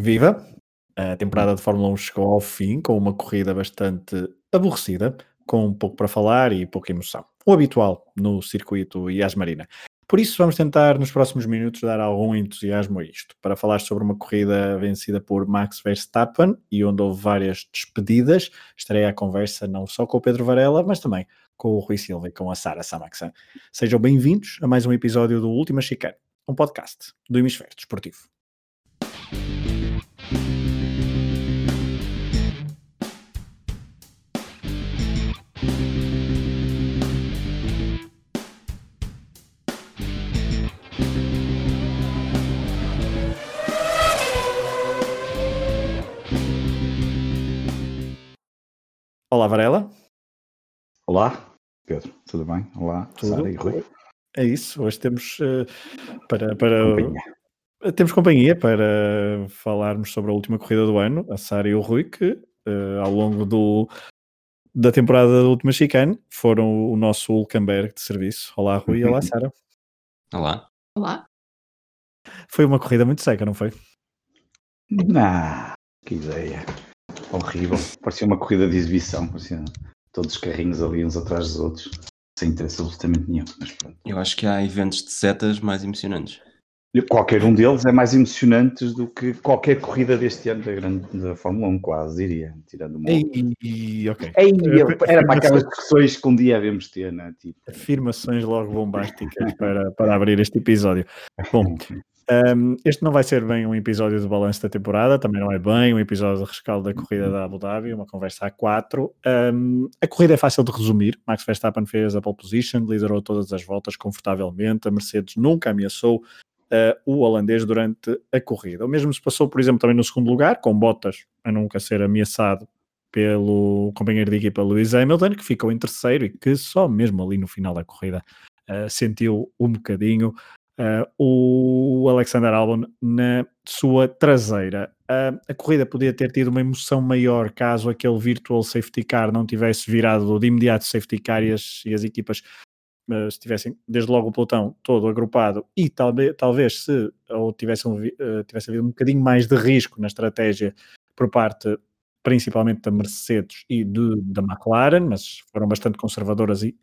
Viva! A temporada de Fórmula 1 chegou ao fim com uma corrida bastante aborrecida, com pouco para falar e pouca emoção. O habitual no circuito Yas Marina. Por isso, vamos tentar nos próximos minutos dar algum entusiasmo a isto, para falar sobre uma corrida vencida por Max Verstappen e onde houve várias despedidas. Estarei à conversa não só com o Pedro Varela, mas também com o Rui Silva e com a Sara Samaxan. Sejam bem-vindos a mais um episódio do Última Chicane, um podcast do Hemisfério Desportivo. Olá, Varela. Olá, Pedro, tudo bem? Olá, Tudo. Sara e Rui. É isso, hoje temos uh, para, para Companhia. temos companhia para falarmos sobre a última corrida do ano, a Sara e o Rui, que uh, ao longo do, da temporada da última chicane foram o nosso Hulkenberg de serviço. Olá, Rui, olá, Sara. Olá. Olá. Foi uma corrida muito seca, não foi? Não, que ideia. Horrível. Parecia uma corrida de exibição. Parecia todos os carrinhos ali uns atrás dos outros. Sem interesse absolutamente nenhum. Mas pronto. Eu acho que há eventos de setas mais emocionantes. Qualquer um deles é mais emocionante do que qualquer corrida deste ano da, grande, da Fórmula 1, quase, diria. Tirando uma. E, e- ok. Ei, era para aquelas discussões que um dia havemos ter, né? Tipo, Afirmações logo bombásticas para, para abrir este episódio. Bom, Um, este não vai ser bem um episódio de balanço da temporada, também não é bem um episódio de rescaldo da corrida da Abu Dhabi, uma conversa a quatro. Um, a corrida é fácil de resumir. Max Verstappen fez a pole position, liderou todas as voltas confortavelmente. A Mercedes nunca ameaçou uh, o holandês durante a corrida. O mesmo se passou, por exemplo, também no segundo lugar, com Bottas a nunca ser ameaçado pelo companheiro de equipa Lewis Hamilton, que ficou em terceiro e que só mesmo ali no final da corrida uh, sentiu um bocadinho Uh, o Alexander Albon na sua traseira. Uh, a corrida podia ter tido uma emoção maior caso aquele virtual safety car não tivesse virado de imediato safety car e as, e as equipas uh, estivessem desde logo o pelotão todo agrupado e talvez, talvez se ou tivesse, um, tivesse havido um bocadinho mais de risco na estratégia por parte principalmente da Mercedes e de, da McLaren, mas foram bastante conservadoras e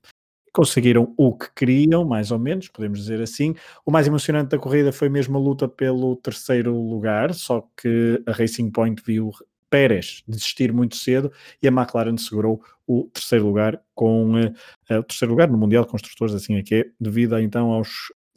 conseguiram o que queriam, mais ou menos, podemos dizer assim. O mais emocionante da corrida foi mesmo a luta pelo terceiro lugar, só que a Racing Point viu Pérez desistir muito cedo e a McLaren segurou o terceiro lugar com uh, o terceiro lugar no Mundial de Construtores, assim é que é, devido então aos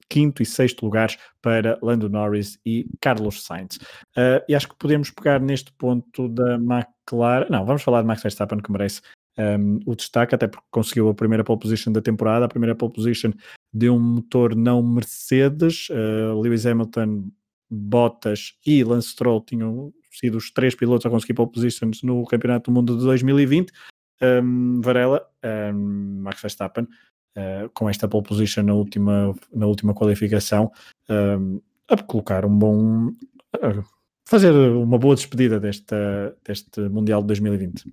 quinto e sexto lugares para Lando Norris e Carlos Sainz. Uh, e acho que podemos pegar neste ponto da McLaren. Não, vamos falar de Max Verstappen, que merece um, o destaque, até porque conseguiu a primeira pole position da temporada, a primeira pole position de um motor não Mercedes, uh, Lewis Hamilton, Bottas e Lance Stroll tinham sido os três pilotos a conseguir pole positions no Campeonato do Mundo de 2020. Um, Varela, um, Max Verstappen, uh, com esta pole position na última, na última qualificação, um, a colocar um bom. Uh, fazer uma boa despedida desta, deste Mundial de 2020.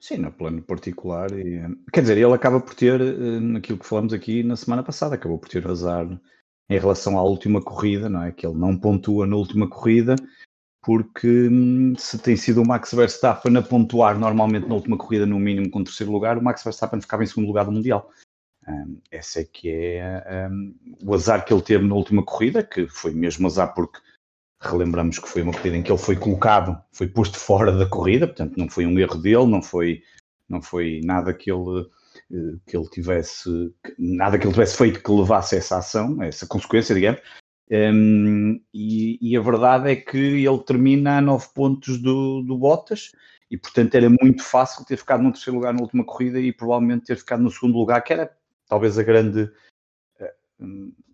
Sim, no plano particular. E, quer dizer, ele acaba por ter, eh, naquilo que falamos aqui na semana passada, acabou por ter azar em relação à última corrida, não é? Que ele não pontua na última corrida, porque hum, se tem sido o Max Verstappen a pontuar normalmente na última corrida, no mínimo com terceiro lugar, o Max Verstappen ficava em segundo lugar do Mundial. Um, esse é que é um, o azar que ele teve na última corrida, que foi mesmo azar porque relembramos que foi uma corrida em que ele foi colocado, foi posto fora da corrida, portanto não foi um erro dele, não foi, não foi nada que ele, que ele tivesse, nada que ele tivesse feito que levasse a essa ação, a essa consequência, digamos. Um, e, e, a verdade é que ele termina a nove pontos do, do Bottas e portanto era muito fácil ter ficado no terceiro lugar na última corrida e provavelmente ter ficado no segundo lugar, que era talvez a grande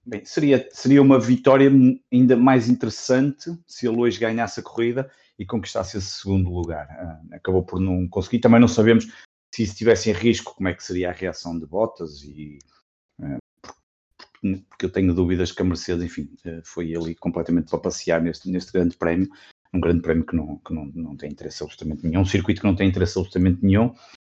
Bem, seria, seria uma vitória ainda mais interessante se ele hoje ganhasse a corrida e conquistasse esse segundo lugar. Uh, acabou por não conseguir. Também não sabemos se estivesse em risco, como é que seria a reação de Bottas e uh, porque eu tenho dúvidas que a Mercedes, enfim, uh, foi ali completamente para passear neste, neste grande prémio, um grande prémio que, não, que não, não tem interesse absolutamente nenhum, um circuito que não tem interesse absolutamente nenhum,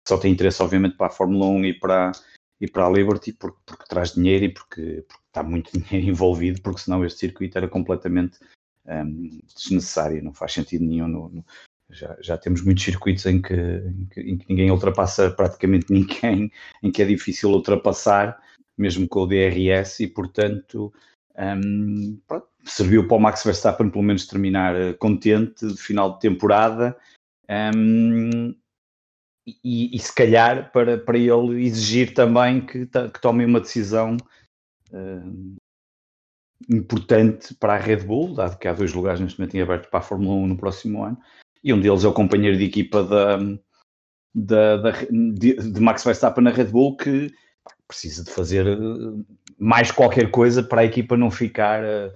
só tem interesse obviamente para a Fórmula 1 e para, e para a Liberty porque, porque traz dinheiro e porque, porque, está muito dinheiro envolvido, porque senão este circuito era completamente um, desnecessária, não faz sentido nenhum. No, no, já, já temos muitos circuitos em que, em que, em, que, ninguém ultrapassa praticamente ninguém, em que é difícil ultrapassar, mesmo com o DRS, e portanto um, pronto, serviu para o Max Verstappen pelo menos terminar eh, contente de final de temporada. Um, e, e, se calhar para, para ele exigir também que, que tome uma decisão uh, importante para a Red Bull, dado que há dois lugares neste momento em aberto para a Fórmula 1 no próximo ano, e um deles é o companheiro de equipa da, da, da de, de, Max Verstappen na Red Bull, que precisa de fazer eh, mais qualquer coisa para a equipa não ficar a,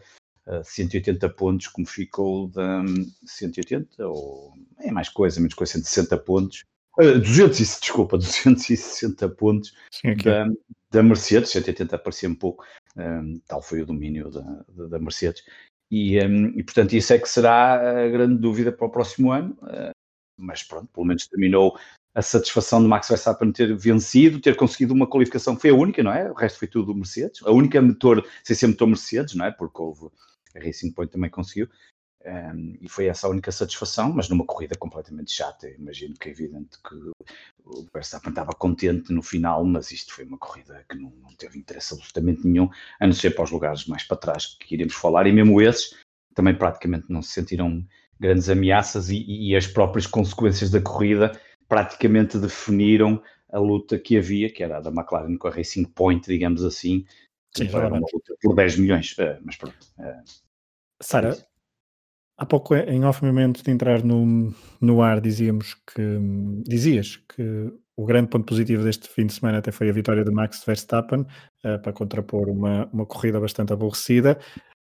a 180 pontos como ficou da 180, ou é mais coisa, menos coisa, 160 pontos 200, uh, desculpa, 260 pontos Sim, da, da, Mercedes, 180 parecia um pouco, um, tal foi o domínio da, da, da Mercedes. E, um, e, portanto, isso é que será a grande dúvida para o próximo ano. Uh, mas pronto, pelo menos terminou a satisfação de Max Verstappen ter vencido, ter conseguido uma qualificação foi a única, não é? O resto foi tudo Mercedes. A única motor, sem ser motor Mercedes, não é? Porque houve a Racing Point também conseguiu. Um, e foi essa a única satisfação, mas numa corrida completamente chata. Eu imagino que é evidente que o Verstappen estava contente no final, mas isto foi uma corrida que não, não, teve interesse absolutamente nenhum, a não ser para os lugares mais para trás que iremos falar, e mesmo esses também praticamente não se sentiram grandes ameaças e, e as próprias consequências da corrida praticamente definiram a luta que havia, que era a da McLaren com a Racing Point, digamos assim, Sim, era uma luta por 10 milhões, eh, mas pronto. Eh, Sara, Há pouco, em off momento de entrar no, no ar, dizíamos que dizias que o grande ponto positivo deste fim de semana até foi a vitória de Max Verstappen uh, para contrapor uma, uma corrida bastante aborrecida.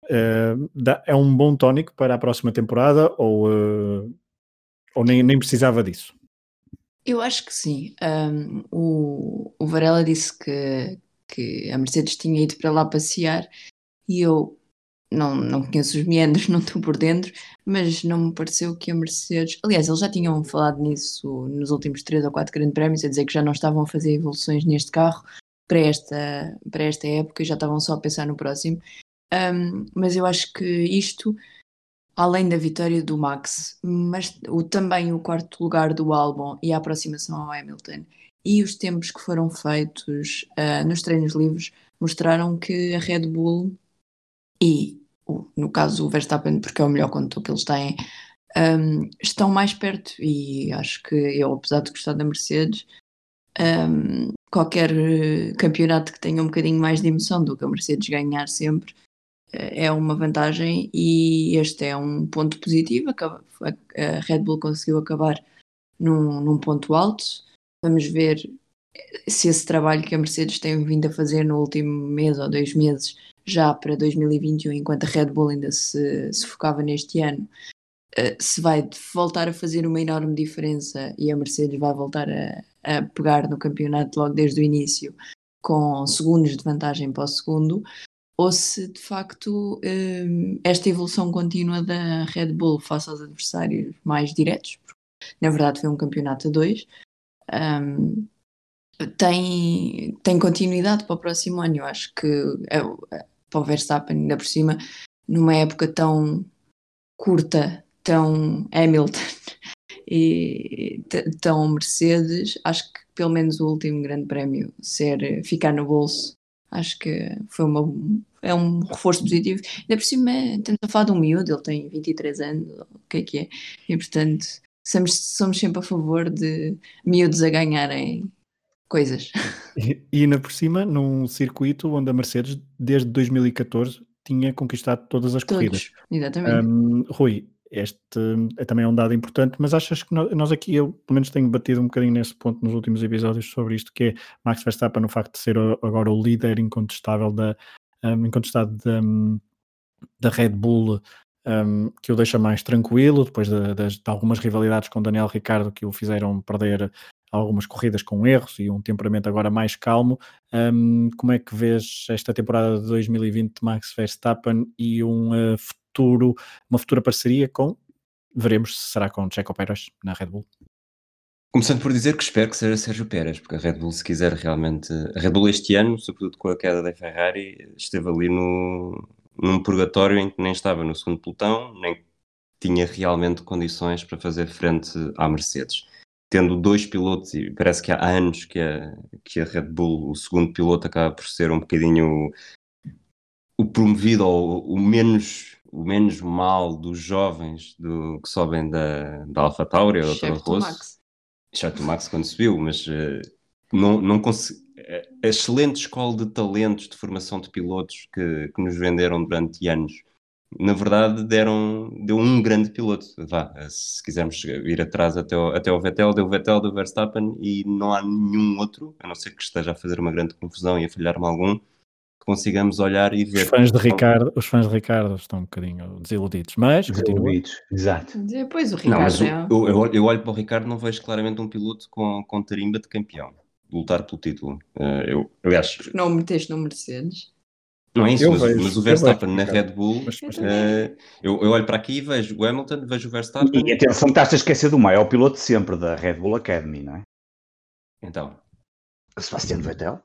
Uh, dá, é um bom tónico para a próxima temporada ou, uh, ou nem, nem precisava disso? Eu acho que sim. Um, o, o Varela disse que, que a Mercedes tinha ido para lá passear e eu não, não conheço os meandros, não estou por dentro, mas não me pareceu que a Mercedes. Aliás, eles já tinham falado nisso nos últimos 3 ou 4 grandes prémios, a dizer que já não estavam a fazer evoluções neste carro para esta, para esta época e já estavam só a pensar no próximo. Um, mas eu acho que isto, além da vitória do Max, mas o, também o quarto lugar do Albon e a aproximação ao Hamilton e os tempos que foram feitos uh, nos treinos livres mostraram que a Red Bull e, no caso, o Verstappen, porque é o melhor condutor que eles têm, um, estão mais perto. E acho que eu, apesar de gostar da Mercedes, um, qualquer campeonato que tenha um bocadinho mais de emoção do que a Mercedes ganhar sempre eh, é uma vantagem e este é um ponto positivo. A Red Bull conseguiu acabar num, num ponto alto. Vamos ver se esse trabalho que a Mercedes tem vindo a fazer no último mês ou dois meses já para 2021, enquanto a Red Bull ainda se, se focava neste ano, uh, se vai voltar a fazer uma enorme diferença e a Mercedes vai voltar a, a pegar no campeonato logo desde o início, com segundos de vantagem para o segundo, ou se de facto um, esta evolução contínua da Red Bull face aos adversários mais diretos, na verdade foi um campeonato a dois, um, tem, tem continuidade para o próximo ano. Eu acho que é, para o Verstappen, ainda por cima, numa época tão curta, tão Hamilton e tão Mercedes, acho que pelo menos o último grande prémio ser ficar no bolso, acho que foi uma, é um reforço positivo. Ainda por cima, estamos a falar de um miúdo, ele tem 23 anos, o que é que é, e portanto somos, somos sempre a favor de miúdos a ganharem coisas. E, e ainda por cima, num circuito onde a Mercedes, desde 2014, tinha conquistado todas as Todos, corridas. Exatamente. Um, Rui, este é também um dado importante, mas achas que nós aqui, eu pelo menos tenho batido um bocadinho nesse ponto nos últimos episódios sobre isto, que é Max Verstappen, no facto de ser agora o líder incontestável da, um, incontestado da, da Red Bull, um, que o deixa mais tranquilo, depois de, de, de, algumas rivalidades com Daniel Ricardo que o fizeram perder algumas corridas com erros e um temperamento agora mais calmo. Um, como é que vês esta temporada de 2020 de Max Verstappen e um uh, futuro, uma futura parceria com, veremos se será com Checo Pérez na Red Bull? Começando por dizer que espero que seja Sérgio Pérez, porque a Red Bull, se quiser realmente. A Red Bull este ano, sobretudo com a queda da Ferrari, esteve ali no, num purgatório em que nem estava no segundo pelotão, nem tinha realmente condições para fazer frente à Mercedes. Tendo dois pilotos, e parece que há anos que a, que a Red Bull, o segundo piloto, acaba por ser um bocadinho o promovido ou o menos, o menos mal dos jovens do, que sobem da, da Alpha Tauri ou da Rosso. Max. Exceto o Max quando subiu, mas uh, não, não consegui. A excelente escola de talentos de formação de pilotos que, que nos venderam durante anos na verdade, deram, deu um grande piloto. Vá, se quisermos ir atrás até o, até o Vettel, deu o Vettel, deu o Verstappen e não há nenhum outro, a não ser que esteja a fazer uma grande confusão e a falhar-me algum, que consigamos olhar e ver. Os fãs de Ricardo, os fãs de Ricardo estão um bocadinho desiludidos, mas desiludidos, exato. Depois o Ricardo. Não, mas é... eu, eu, eu, olho para o Ricardo não vejo claramente um piloto com, com tarimba de campeão. Lutar pelo título. Uh, eu, eu acho. Não o meteste no Mercedes. Não é isso, mas, vejo, mas, o Verstappen vejo, na Red Bull, mas, mas, uh, eu, eu, olho para aqui e vejo o Hamilton, vejo o Verstappen. E atenção, estás a esquecer do maior piloto sempre da Red Bull Academy, não é? Então. Sebastião Vettel?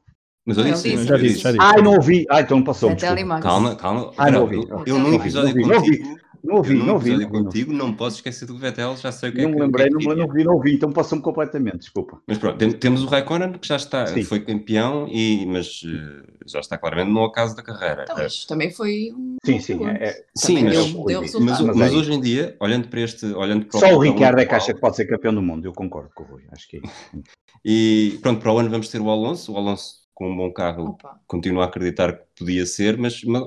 Mas eu disse, já disse, já disse. Ah, não ouvi. Ah, então não passou. Calma, calma. Ah, não ouvi. Eu, eu num episódio não ouvi, contigo. Não ouvi, eu não ouvi. episódio contigo, não posso esquecer do Vettel, já sei o que não é que me lembrei, que é não, não ouvi, não ouvi, então passou-me completamente, desculpa. Mas pronto, tem- temos o Raikkonen que já está, Sim. foi campeão, e, mas eh, já está claramente no ocaso da carreira. Então, mas também foi um. Sim, sim, é- é- Sim, mas, deu, eu- deu mas, mas mas é hoje em dia, olhando para este, olhando para Só o Ricardo é que acha que pode ser campeão do mundo, eu concordo com o Rui, acho que é isso. E pronto, para o ano vamos ter o Alonso. O Alonso, com um bom carro, Opa, continuo a acreditar que podia ser, mas, mas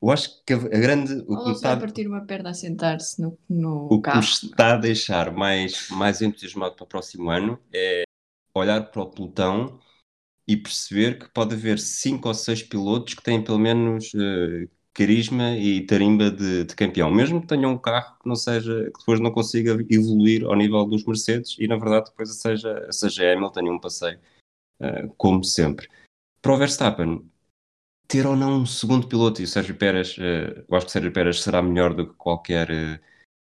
eu acho que a, grande. O que, está, vai partir uma perna a sentar-se no, no o que me carro. está a deixar mais, mais entusiasmado para o próximo ano é olhar para o pelotão e perceber que pode haver cinco ou seis pilotos que têm pelo menos eh, carisma e tarimba de, de campeão, mesmo que tenham um carro que não seja, que depois não consiga evoluir ao nível dos Mercedes e na verdade depois seja, seja Hamilton e um passeio, eh, como sempre. Para o Verstappen, ter ou não um segundo piloto, e o Sérgio Pérez, eh, eu acho que o Sérgio Pérez será melhor do que qualquer eh,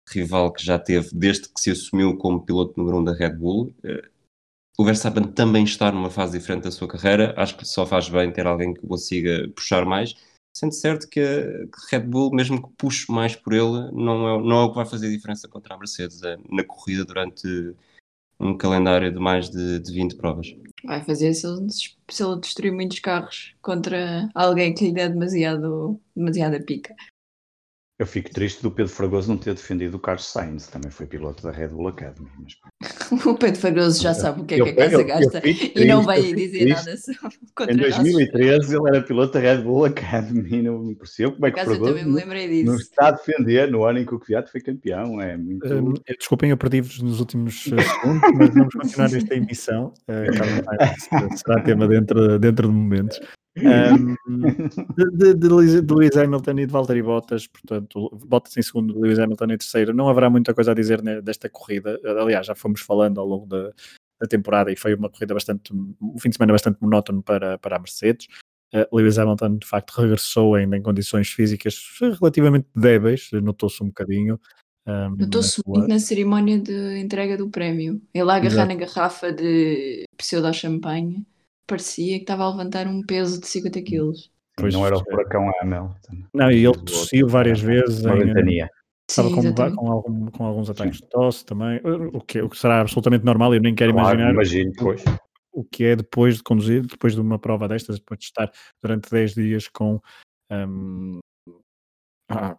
rival que já teve desde que se assumiu como piloto número um da Red Bull. Eh, o Verstappen também está numa fase diferente da sua carreira, acho que só faz bem ter alguém que consiga puxar mais, sendo certo que a Red Bull, mesmo que puxe mais por ele, não é, não é o que vai fazer diferença contra a Mercedes eh, na corrida durante um calendário de mais de, de 20 provas. Vai fazer se ele, se ele destruir muitos carros contra alguém que lhe dê demasiado, demasiada pica. Eu fico triste do Pedro Fragoso não ter defendido o Carlos Sainz, também foi piloto da Red Bull Academy. Mas... O Pedro Fagroso já sabe o que é Eu- que a casa eu- eu gasta fico e não triste, vai eu dizer triste. nada sobre- Em nós. 2013 ele era piloto da Red Bull Academy, não me percebo como é que o acaso eu também me Fragoso lembrei não disso. está a defender no ano em que o Kvyat foi campeão, é muito... Eh, desculpem, eu perdi-vos nos últimos eh, segundos, mas vamos continuar esta emissão. Sainz será tema dentro, dentro de momentos. De, de, de, Lewis- Hamilton e de Valtteri Bottas, portanto, Bottas em segundo, Lewis Hamilton em terceiro. Não haverá muita coisa a dizer desta corrida. Aliás, já fomos falando ao longo da, da temporada e foi uma corrida bastante, um fim de semana bastante monótono para, para a Mercedes. Eh, Lewis Hamilton, de facto, regressou ainda em condições físicas relativamente débeis, notou-se um bocadinho. hum, Notou-se sua- muito na cerimónia de entrega do prémio. Ele a agarrar Exato. na garrafa de pseudo-champanhe, parecia que estava a levantar um peso de 50 quilos. Pois, não era o é. furacão Hamilton. Não, e ele o tossiu várias vezes. Uma ventania. Estava Sim, com, com, algum- com alguns ataques de tosse também, o que, o que será absolutamente normal. Eu nem quero Claro, imaginar imagino, pois. o que é depois de conduzir, depois de uma prova destas, depois de estar durante 10 dias com. hum, ah,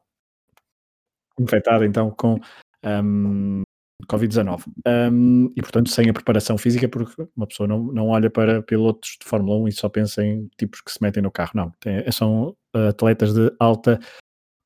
infectado então com hum, Covid-19. Hum, e portanto, sem a preparação física, porque uma pessoa não, não olha para pilotos de Fórmula 1 e só pensa em tipos que se metem no carro. Não, tem- são uh, atletas de alta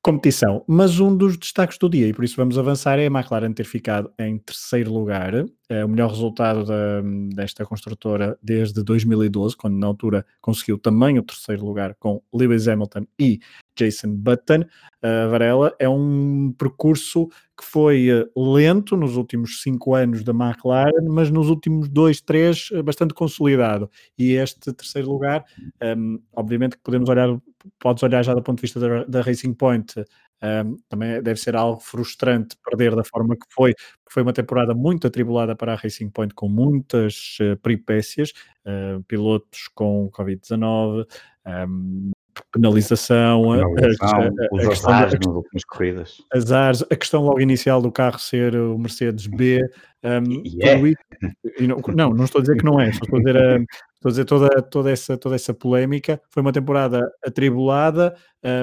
competição. Mas um dos destaques do dia, e por isso vamos avançar, é a McLaren ter ficado em terceiro lugar. É o melhor resultado da- desta construtora desde 2012, quando na altura conseguiu também o terceiro lugar com Lewis Hamilton e Jason Button. A Varela é um percurso que foi eh, lento nos últimos cinco anos da McLaren, mas nos últimos dois, três, eh, bastante consolidado. E este terceiro lugar, um, obviamente que podemos olhar, podes olhar já do ponto de vista da, da Racing Point, um, também deve ser algo frustrante perder da forma que foi, porque foi uma temporada muito atribulada para a Racing Point, com muitas eh, peripécias, eh, pilotos com Covid-19, um, penalização, a, Penalização, a- os a questão, azares a, nas últimas corridas. azares, a questão logo inicial do carro ser o Mercedes B, um, tudo é. isso- não, não, não estou a dizer que não é, estou a dizer, um, estou a dizer toda, toda, essa, toda essa polémica. Foi uma temporada atribulada,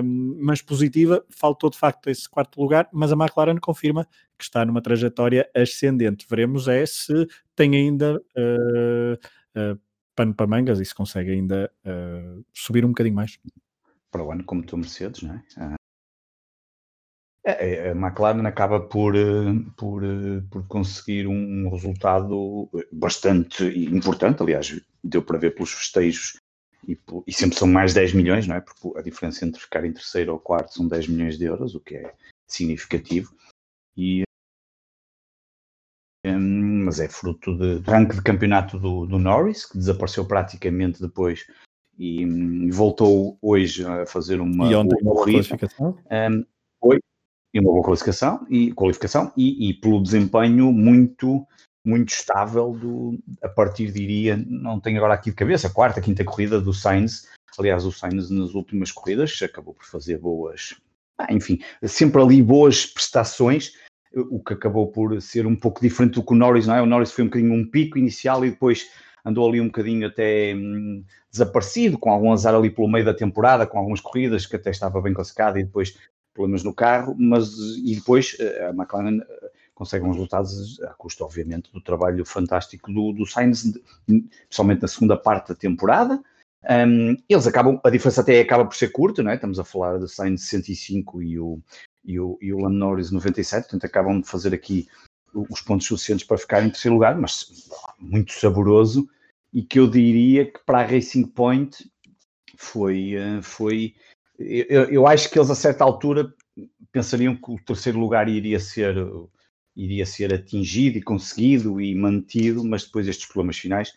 um, mas positiva. Faltou de facto esse quarto lugar, mas a McLaren confirma que está numa trajetória ascendente. Veremos é se tem ainda uh, uh, pano para mangas e se consegue ainda uh, subir um bocadinho mais. Para o ano, como tu, Mercedes, não é? Ah, é, A McLaren acaba por, eh, por, eh, por conseguir um resultado bastante importante. Aliás, deu para ver pelos festejos e, e sempre são mais 10 milhões, não é? Porque a diferença entre ficar em terceiro ou quarto são 10 milhões de euros, o que é significativo. E, hum, mas é fruto de ranking de campeonato do, do Norris, que desapareceu praticamente depois e hum, voltou hoje a fazer uma boa classificação. Um, foi e uma boa qualificação e, qualificação e, e pelo desempenho muito muito estável do, a partir, diria, não tenho agora aqui de cabeça, a quarta, quinta corrida do Sainz. Aliás, o Sainz nas últimas corridas acabou por fazer boas, ah, enfim, sempre ali boas prestações, o que acabou por ser um pouco diferente do que o Norris, não é? O Norris foi um bocadinho um pico inicial e depois andou ali um bocadinho até hum, desaparecido, com algum azar ali pelo meio da temporada, com algumas corridas que até estava bem classificada e depois problemas no carro, mas e depois eh, a McLaren eh, consegue uns resultados a custo, obviamente, do trabalho fantástico do, do Sainz, principalmente na segunda parte da temporada. Um, eles acabam, a diferença até acaba por ser curta, não é? Estamos a falar de Sainz 105 e o, e o, e o Lando Norris 97, portanto acabam de fazer aqui os pontos suficientes para ficar em terceiro lugar, mas muito saboroso e que eu diria que para a Racing Point foi, eh, foi eu, eu acho que eles a certa altura pensariam que o terceiro lugar iria ser iria ser atingido e conseguido e mantido, mas depois estes problemas finais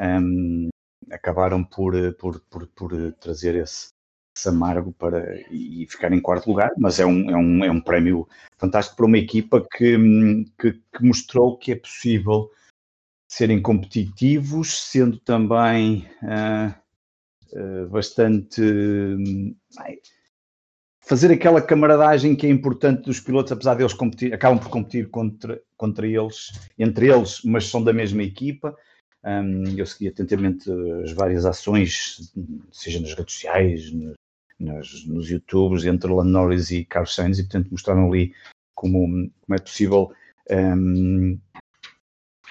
hum, acabaram por, eh, por, por, por, eh, trazer esse, esse amargo para e ficar em quarto lugar, mas é um, é um, é um prémio fantástico para uma equipa que, hum, que, que mostrou que é possível serem competitivos, sendo também ah, ah, bastante hum, fazer aquela camaradagem que é importante dos pilotos, apesar deles competir, acabam por competir contra, contra eles, entre eles, mas são da mesma equipa. Um, eu segui atentamente as várias ações, seja nas redes sociais, no- nas, nos YouTubes, entre Lando Norris e Carlos Sainz, e portanto mostraram ali como, como é possível um,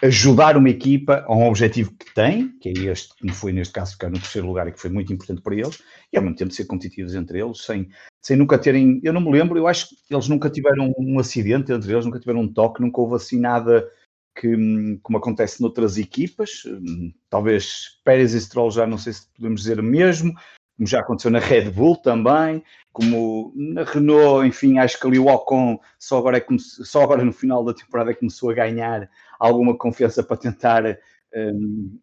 ajudar uma equipa a um objetivo que tem, que é este, como foi neste caso ficar no terceiro lugar e que foi muito importante para eles, e ao mesmo tempo ser competitivos entre eles, sem, sem nunca terem, eu não me lembro, eu acho que eles nunca tiveram um acidente entre eles, nunca tiveram um toque, nunca houve assim nada que, como acontece noutras equipas, hum, talvez Pérez e Stroll já não sei se podemos dizer mesmo, como já aconteceu na Red Bull também, como na Renault, enfim, acho que ali o Ocon só agora, é só agora no final da temporada é começou a ganhar alguma confiança para tentar hum,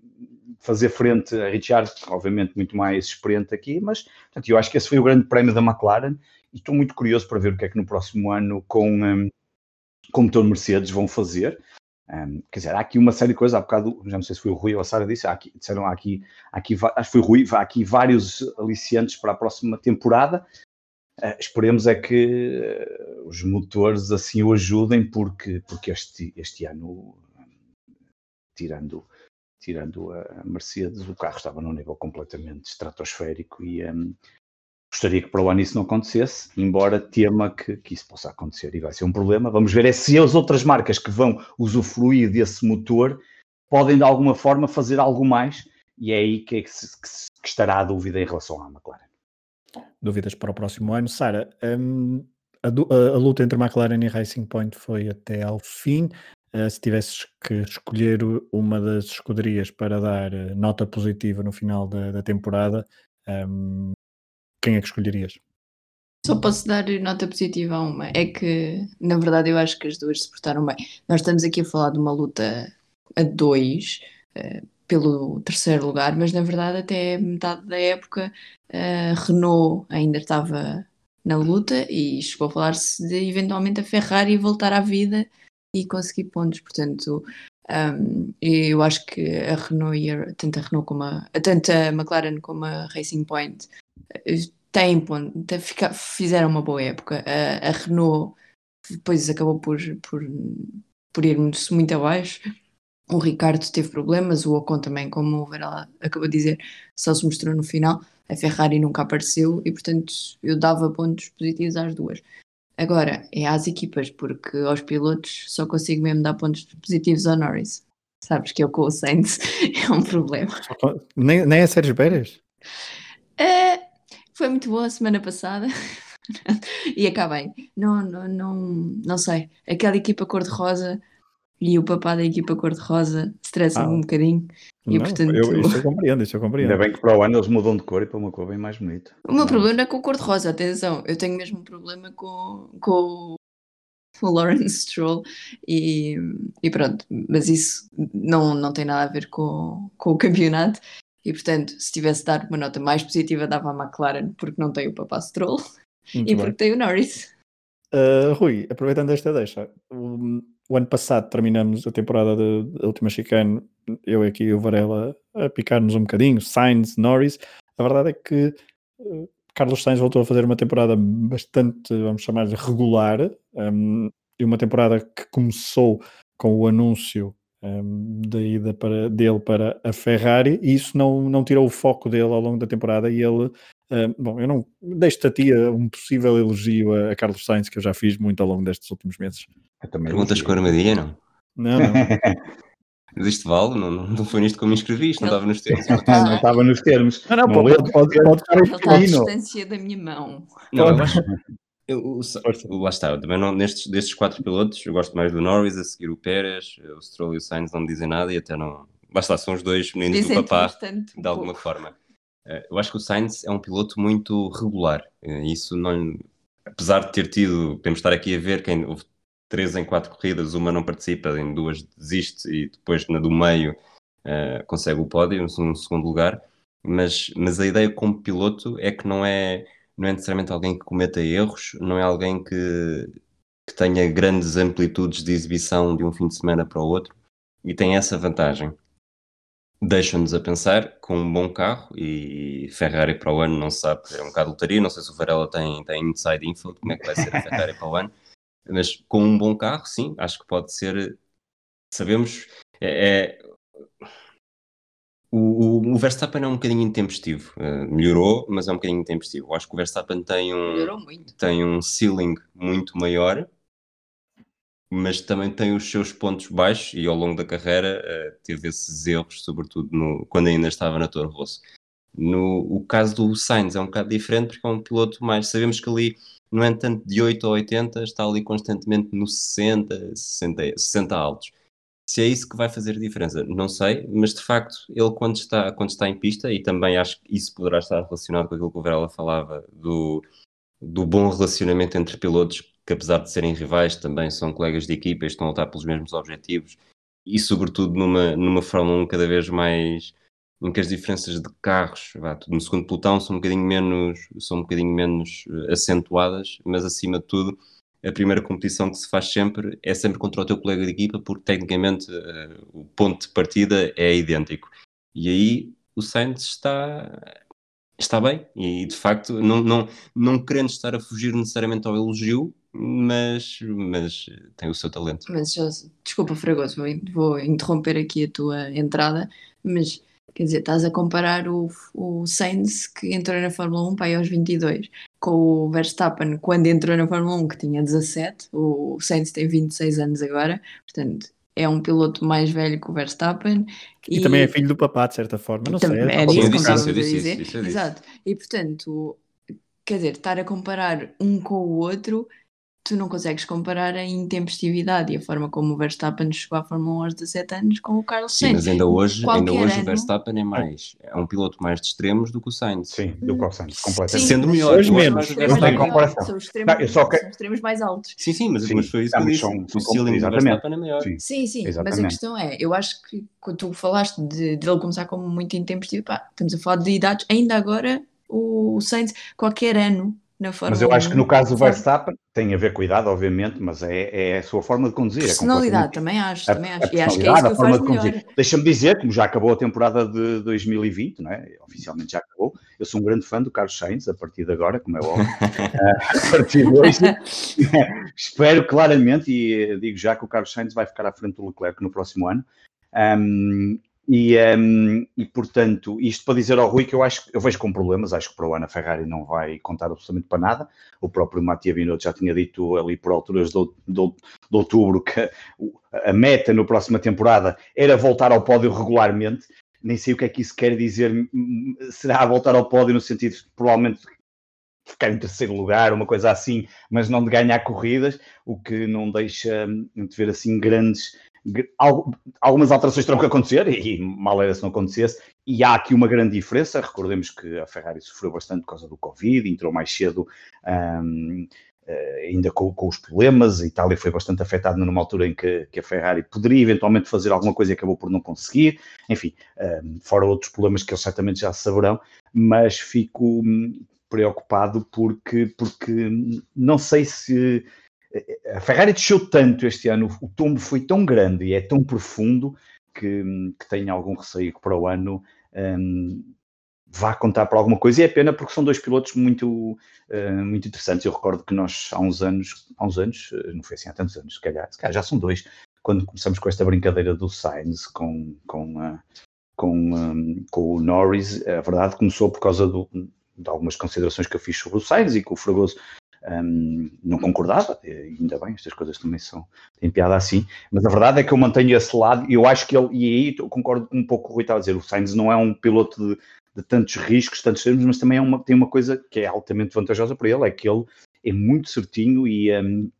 fazer frente a Richard, obviamente muito mais experiente aqui, mas portanto, eu acho que esse foi o grande prémio da McLaren e estou muito curioso para ver o que é que no próximo ano com, hum, com o motor Mercedes vão fazer. Um, quer dizer, há aqui uma série de coisas, há bocado, já não sei se foi o Rui ou a Sara disse, há aqui, disseram há aqui, há aqui, acho que foi o Rui, há aqui vários aliciantes para a próxima temporada. Uh, esperemos é que uh, os motores assim o ajudem, porque, porque este, este ano, tirando, tirando a Mercedes, o carro estava num nível completamente estratosférico e um, gostaria que para o ano isso não acontecesse, embora tema que, que isso possa acontecer e vai ser um problema. Vamos ver é se as outras marcas que vão usufruir desse motor podem de alguma forma fazer algo mais e é aí que, é que, que estará a dúvida em relação à McLaren. Dúvidas para o próximo ano. Sara, hum, a, a- a luta entre McLaren e Racing Point foi até ao fim. Uh, se tivesses que escolher uma das escuderias para dar uh, nota positiva no final da, da temporada, hum, quem é que escolherias? Só posso dar nota positiva a uma. É que, na verdade, eu acho que as duas se portaram bem. Nós estamos aqui a falar de uma luta a dois, eh, pelo terceiro lugar, mas na verdade, até metade da época, a Renault ainda estava na luta e chegou a falar-se de eventualmente a Ferrari voltar à vida e conseguir pontos. Portanto, um, eu acho que a Renault e a, tanto a Renault como a, tanto a McLaren como a Racing Point tem, tem, fica, fizeram uma boa época. A, a, Renault depois acabou por, por, por ir muito, muito abaixo. O Ricardo teve problemas, o Ocon também, como o Varela acabou de dizer, só se mostrou no final. A Ferrari nunca apareceu e, portanto, eu dava pontos positivos às duas. Agora, é às equipas, porque aos pilotos só consigo mesmo dar pontos positivos ao Norris. Sabes que eu com o Sainz é um problema. Nem, nem a Sérgio Pérez? É, foi muito boa a semana passada. e acabei. Não, não, não, não sei. Aquela equipa cor-de-rosa e o papá da equipa cor-de-rosa estressa ah. um bocadinho. E, não, portanto... eu, isso eu compreendo, isso eu compreendo. Ainda bem que para o ano eles mudam de cor e para uma cor bem mais bonita. O meu problema não é com o cor-de-rosa, atenção. Eu tenho mesmo um problema com, com o Lawrence Stroll e, e pronto. Mas isso não, não tem nada a ver com, com o campeonato. E portanto, se tivesse dar uma nota mais positiva, dava a McLaren, porque não tem o papá Stroll Muito e bem. porque tem o Norris. Uh, Rui, aproveitando esta deixa, o, o, ano passado terminamos a temporada da última chicane, eu aqui e o Varela a picar-nos um bocadinho, Sainz, Norris. A verdade é que uh, Carlos Sainz voltou a fazer uma temporada bastante, vamos chamar de regular, um, e uma temporada que começou com o anúncio um, da ida para, dele para a Ferrari, e isso não, não tirou o foco dele ao longo da temporada. E ele, um, bom, eu não deixo-te a ti um possível elogio a, a, Carlos Sainz, que eu já fiz muito ao longo destes últimos meses. Perguntas com armadilha, não? Não, não. Mas isto vale, não, não foi nisto que eu me inscrevi, isto não estava nos termos. não estava nos termos. Não, não, não pode, pode, pode, estar Ele está à distância da minha mão. Não, eu acho, eu, o, lá está, eu também não, nestes, destes quatro pilotos, eu gosto mais do Norris, a seguir o Pérez, o Stroll e o Sainz não me dizem nada e até não. Basta, são os dois meninos Dizem do papá, de alguma pouco. forma. Eh, eu acho que o Sainz é um piloto muito regular. Eh, isso não. Apesar de ter tido, podemos estar aqui a ver quem houve três em quatro corridas, uma não participa, em duas desiste e depois na do meio uh, consegue o pódio, um segundo lugar. Mas, mas a ideia como piloto é que não é não é necessariamente alguém que cometa erros, não é alguém que, que tenha grandes amplitudes de exibição de um fim de semana para o outro e tem essa vantagem. Deixa-nos a pensar com um bom carro e Ferrari para o ano não se sabe, é um bocado lotaria, não sei se o Varela tem, tem inside info de como é que vai ser a Ferrari para o ano, mas com um bom carro, sim, acho que pode ser, sabemos, é, é o, o, o, Verstappen é um bocadinho intempestivo. Uh, melhorou, mas é um bocadinho intempestivo. Eu acho que o Verstappen tem um, tem um ceiling muito maior, mas também tem os seus pontos baixos e ao longo da carreira uh, teve esses erros, sobretudo no, quando ainda estava na Toro Rosso. No o caso do Sainz é um bocado diferente porque é um piloto mais. Sabemos que ali não é tanto de 8 a 80, está ali constantemente no 60, 60, 60 altos. Se é isso que vai fazer diferença, não sei, mas de facto, ele quando está, quando está em pista, e também acho que isso poderá estar relacionado com aquilo que o Varela falava, do, do bom relacionamento entre pilotos, que apesar de serem rivais, também são colegas de equipa e estão a lutar pelos mesmos objetivos, e sobretudo numa, numa Fórmula 1 cada vez mais em que as diferenças de carros vá, no segundo pelotão são um bocadinho menos são um bocadinho menos eh, acentuadas, mas acima de tudo a primeira competição que se faz sempre é sempre contra o teu colega de equipa, porque tecnicamente uh, o ponto de partida é idêntico. E aí o Sainz está, está bem, e de facto, não, não, não querendo estar a fugir necessariamente ao elogio, mas, mas tem o seu talento. Mas desculpa, Fragoso, vou, vou interromper aqui a tua entrada, mas Quer dizer, estás a comparar o, o Sainz que entrou na Fórmula 1 para aí aos 22 com o Verstappen quando entrou na Fórmula 1 que tinha 17, o Sainz tem 26 anos agora, portanto é um piloto mais velho que o Verstappen. E, e também é filho do papá, de certa forma, não sei. É isso que estávamos a dizer. Exato. E portanto, quer dizer, estar a comparar um com o outro tu não consegues comparar a intempestividade e a forma como o Verstappen chegou à Fórmula 1 aos 17 anos com o Carlos Sainz. Sim, mas ainda hoje, ainda hoje ano... o Verstappen é mais é um piloto mais de extremos do que o Sainz. Sim, do que o Sainz, completamente. Sendo melhor. Hoje menos. Não tem comparação. São os extremos, não, só que... são extremos mais altos. Sim, sim, mas, sim, mas foi isso que eu disse. São, o ceiling do Verstappen é maior. Sim, sim, sim mas a questão é, eu acho que quando tu falaste de, de ele começar como muito intempestivo, pá, estamos a falar de idades, ainda agora o Sainz, qualquer ano na Fórmula Mas eu acho que no caso do Verstappen tem a ver com a idade, obviamente, mas é, é a sua forma de conduzir. É personalidade, é também acho, também acho. E acho que é isso que a forma de conduzir. Deixa-me dizer, como já acabou a temporada de 2020, não é? oficialmente já acabou, Eu sou um grande fã do Carlos Sainz, a partir de agora, como é óbvio. a partir de hoje, espero claramente, e digo já que o Carlos Sainz vai ficar à frente do Leclerc no próximo ano. Um, e, um, e, portanto, isto para dizer ao Rui que eu acho eu vejo com problemas, acho que para o ano a Ferrari não vai contar absolutamente para nada. O próprio Mattia Binotto já tinha dito ali por alturas de, de, de, outubro que a meta na próxima temporada era voltar ao pódio regularmente. Nem sei o que é que isso quer dizer. Será voltar ao pódio no sentido provavelmente ficar em terceiro lugar, uma coisa assim, mas não de ganhar corridas, o que não deixa de ver assim grandes algumas alterações terão que acontecer e mal era se não acontecesse. E há aqui uma grande diferença. Recordemos que a Ferrari sofreu bastante por causa do Covid, entrou mais cedo. Um, eh, ainda com, com, os problemas, a Itália foi bastante afetada numa altura em que, que, a Ferrari poderia eventualmente fazer alguma coisa e acabou por não conseguir, enfim, um, fora outros problemas que eles certamente já saberão, mas fico hum, preocupado porque, porque não sei se a Ferrari desceu tanto este ano, o tombo foi tão grande e é tão profundo que, que tenho algum receio que para o ano um, vá contar para alguma coisa. E é pena porque são dois pilotos muito, uh, muito interessantes. Eu recordo que nós há uns anos, há uns anos, não foi assim há tantos anos, se calhar, se calhar já são dois, quando começamos com esta brincadeira do Sainz com, com, uh, com, um, com o Norris, a verdade começou por causa do, de algumas considerações que eu fiz sobre o Sainz e que o Fragoso um, não concordava, ainda bem, estas coisas também são, têm piada assim, mas a verdade é que eu mantenho esse lado e eu acho que ele, e aí eu concordo um pouco com o Rui estava a dizer, o Sainz não é um piloto de, de tantos riscos, tantos termos, mas também é uma, tem uma coisa que é altamente vantajosa para ele, é que ele é muito certinho e, um,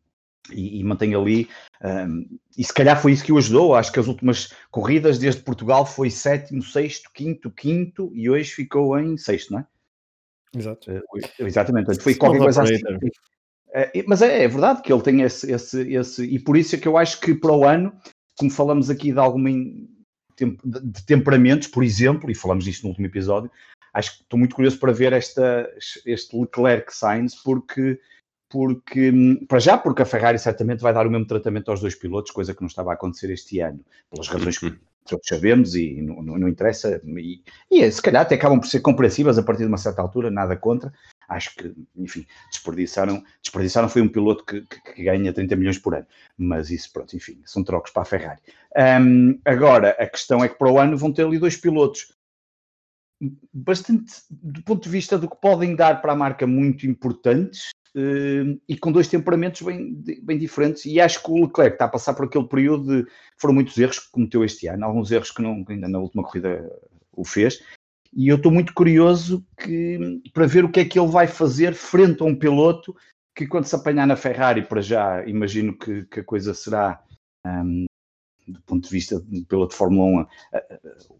e, e, mantém ali, um, e se calhar foi isso que o ajudou, acho que as últimas corridas desde Portugal foi sétimo, sexto, quinto, quinto, e hoje ficou em sexto, não é? Exato. Uh, exatamente, foi qualquer coisa assim. Uh, mas é, é, verdade que ele tem esse, esse, esse, e por isso é que eu acho que para o ano, como falamos aqui de alguma de temperamentos, por exemplo, e falamos disto no último episódio, acho que estou muito curioso para ver esta, este Leclerc Sainz, porque, porque, para já, porque a Ferrari certamente vai dar o mesmo tratamento aos dois pilotos, coisa que não estava a acontecer este ano, pelas razões que todos sabemos e não, não, não interessa, e, e, se calhar até acabam por ser compreensivas a partir de uma certa altura, nada contra. Acho que, enfim, desperdiçaram, desperdiçaram foi um piloto que, que, que ganha 30 milhões por ano, mas isso, pronto, enfim, são trocos para a Ferrari. Um, agora, a questão é que para o ano vão ter ali dois pilotos bastante, do ponto de vista do que podem dar para a marca, muito importantes, e com dois temperamentos bem, bem diferentes. E acho que o Leclerc está a passar por aquele período de. Foram muitos erros que cometeu este ano, alguns erros que não, ainda na última corrida o fez. E eu estou muito curioso que, para ver o que é que ele vai fazer frente a um piloto que, quando se apanhar na Ferrari, para já, imagino que, que a coisa será. Um, do ponto de vista do piloto de Fórmula 1,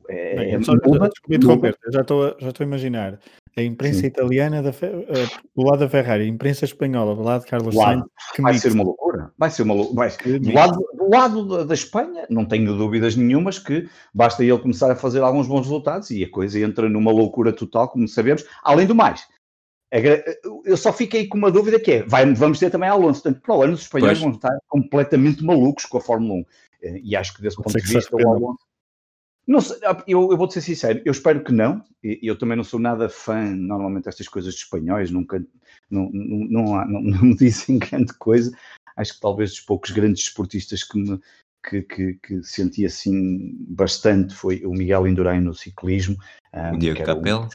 é, Bem, é, só, já, já estou já estou a imaginar a imprensa Sim. italiana da, uh, do lado da Ferrari, a imprensa espanhola do lado de Carlos Sainz. Vai ser uma loucura. Vai ser uma loucura. Do lado, do lado da, da, Espanha, não tenho dúvidas nenhumas que basta ele começar a fazer alguns bons resultados e a coisa entra numa loucura total, como sabemos. Além do mais, eu só fiquei com uma dúvida que é, vai, vamos ter também Alonso, portanto, para o ano os espanhóis pois. vão estar completamente malucos com a Fórmula 1. Eh, e acho que desse ponto de vista o Alonso não sei, ah, eu, eu vou-te ser sincero, eu espero que não. Eu também não sou nada fã, normalmente, destas coisas de espanhóis, nunca, não, não, não, não, não me dizem grande coisa. Acho que talvez dos poucos grandes esportistas que me, que, que, que, senti assim bastante foi o Miguel Indurain no ciclismo. Um, Diego Capel. Um...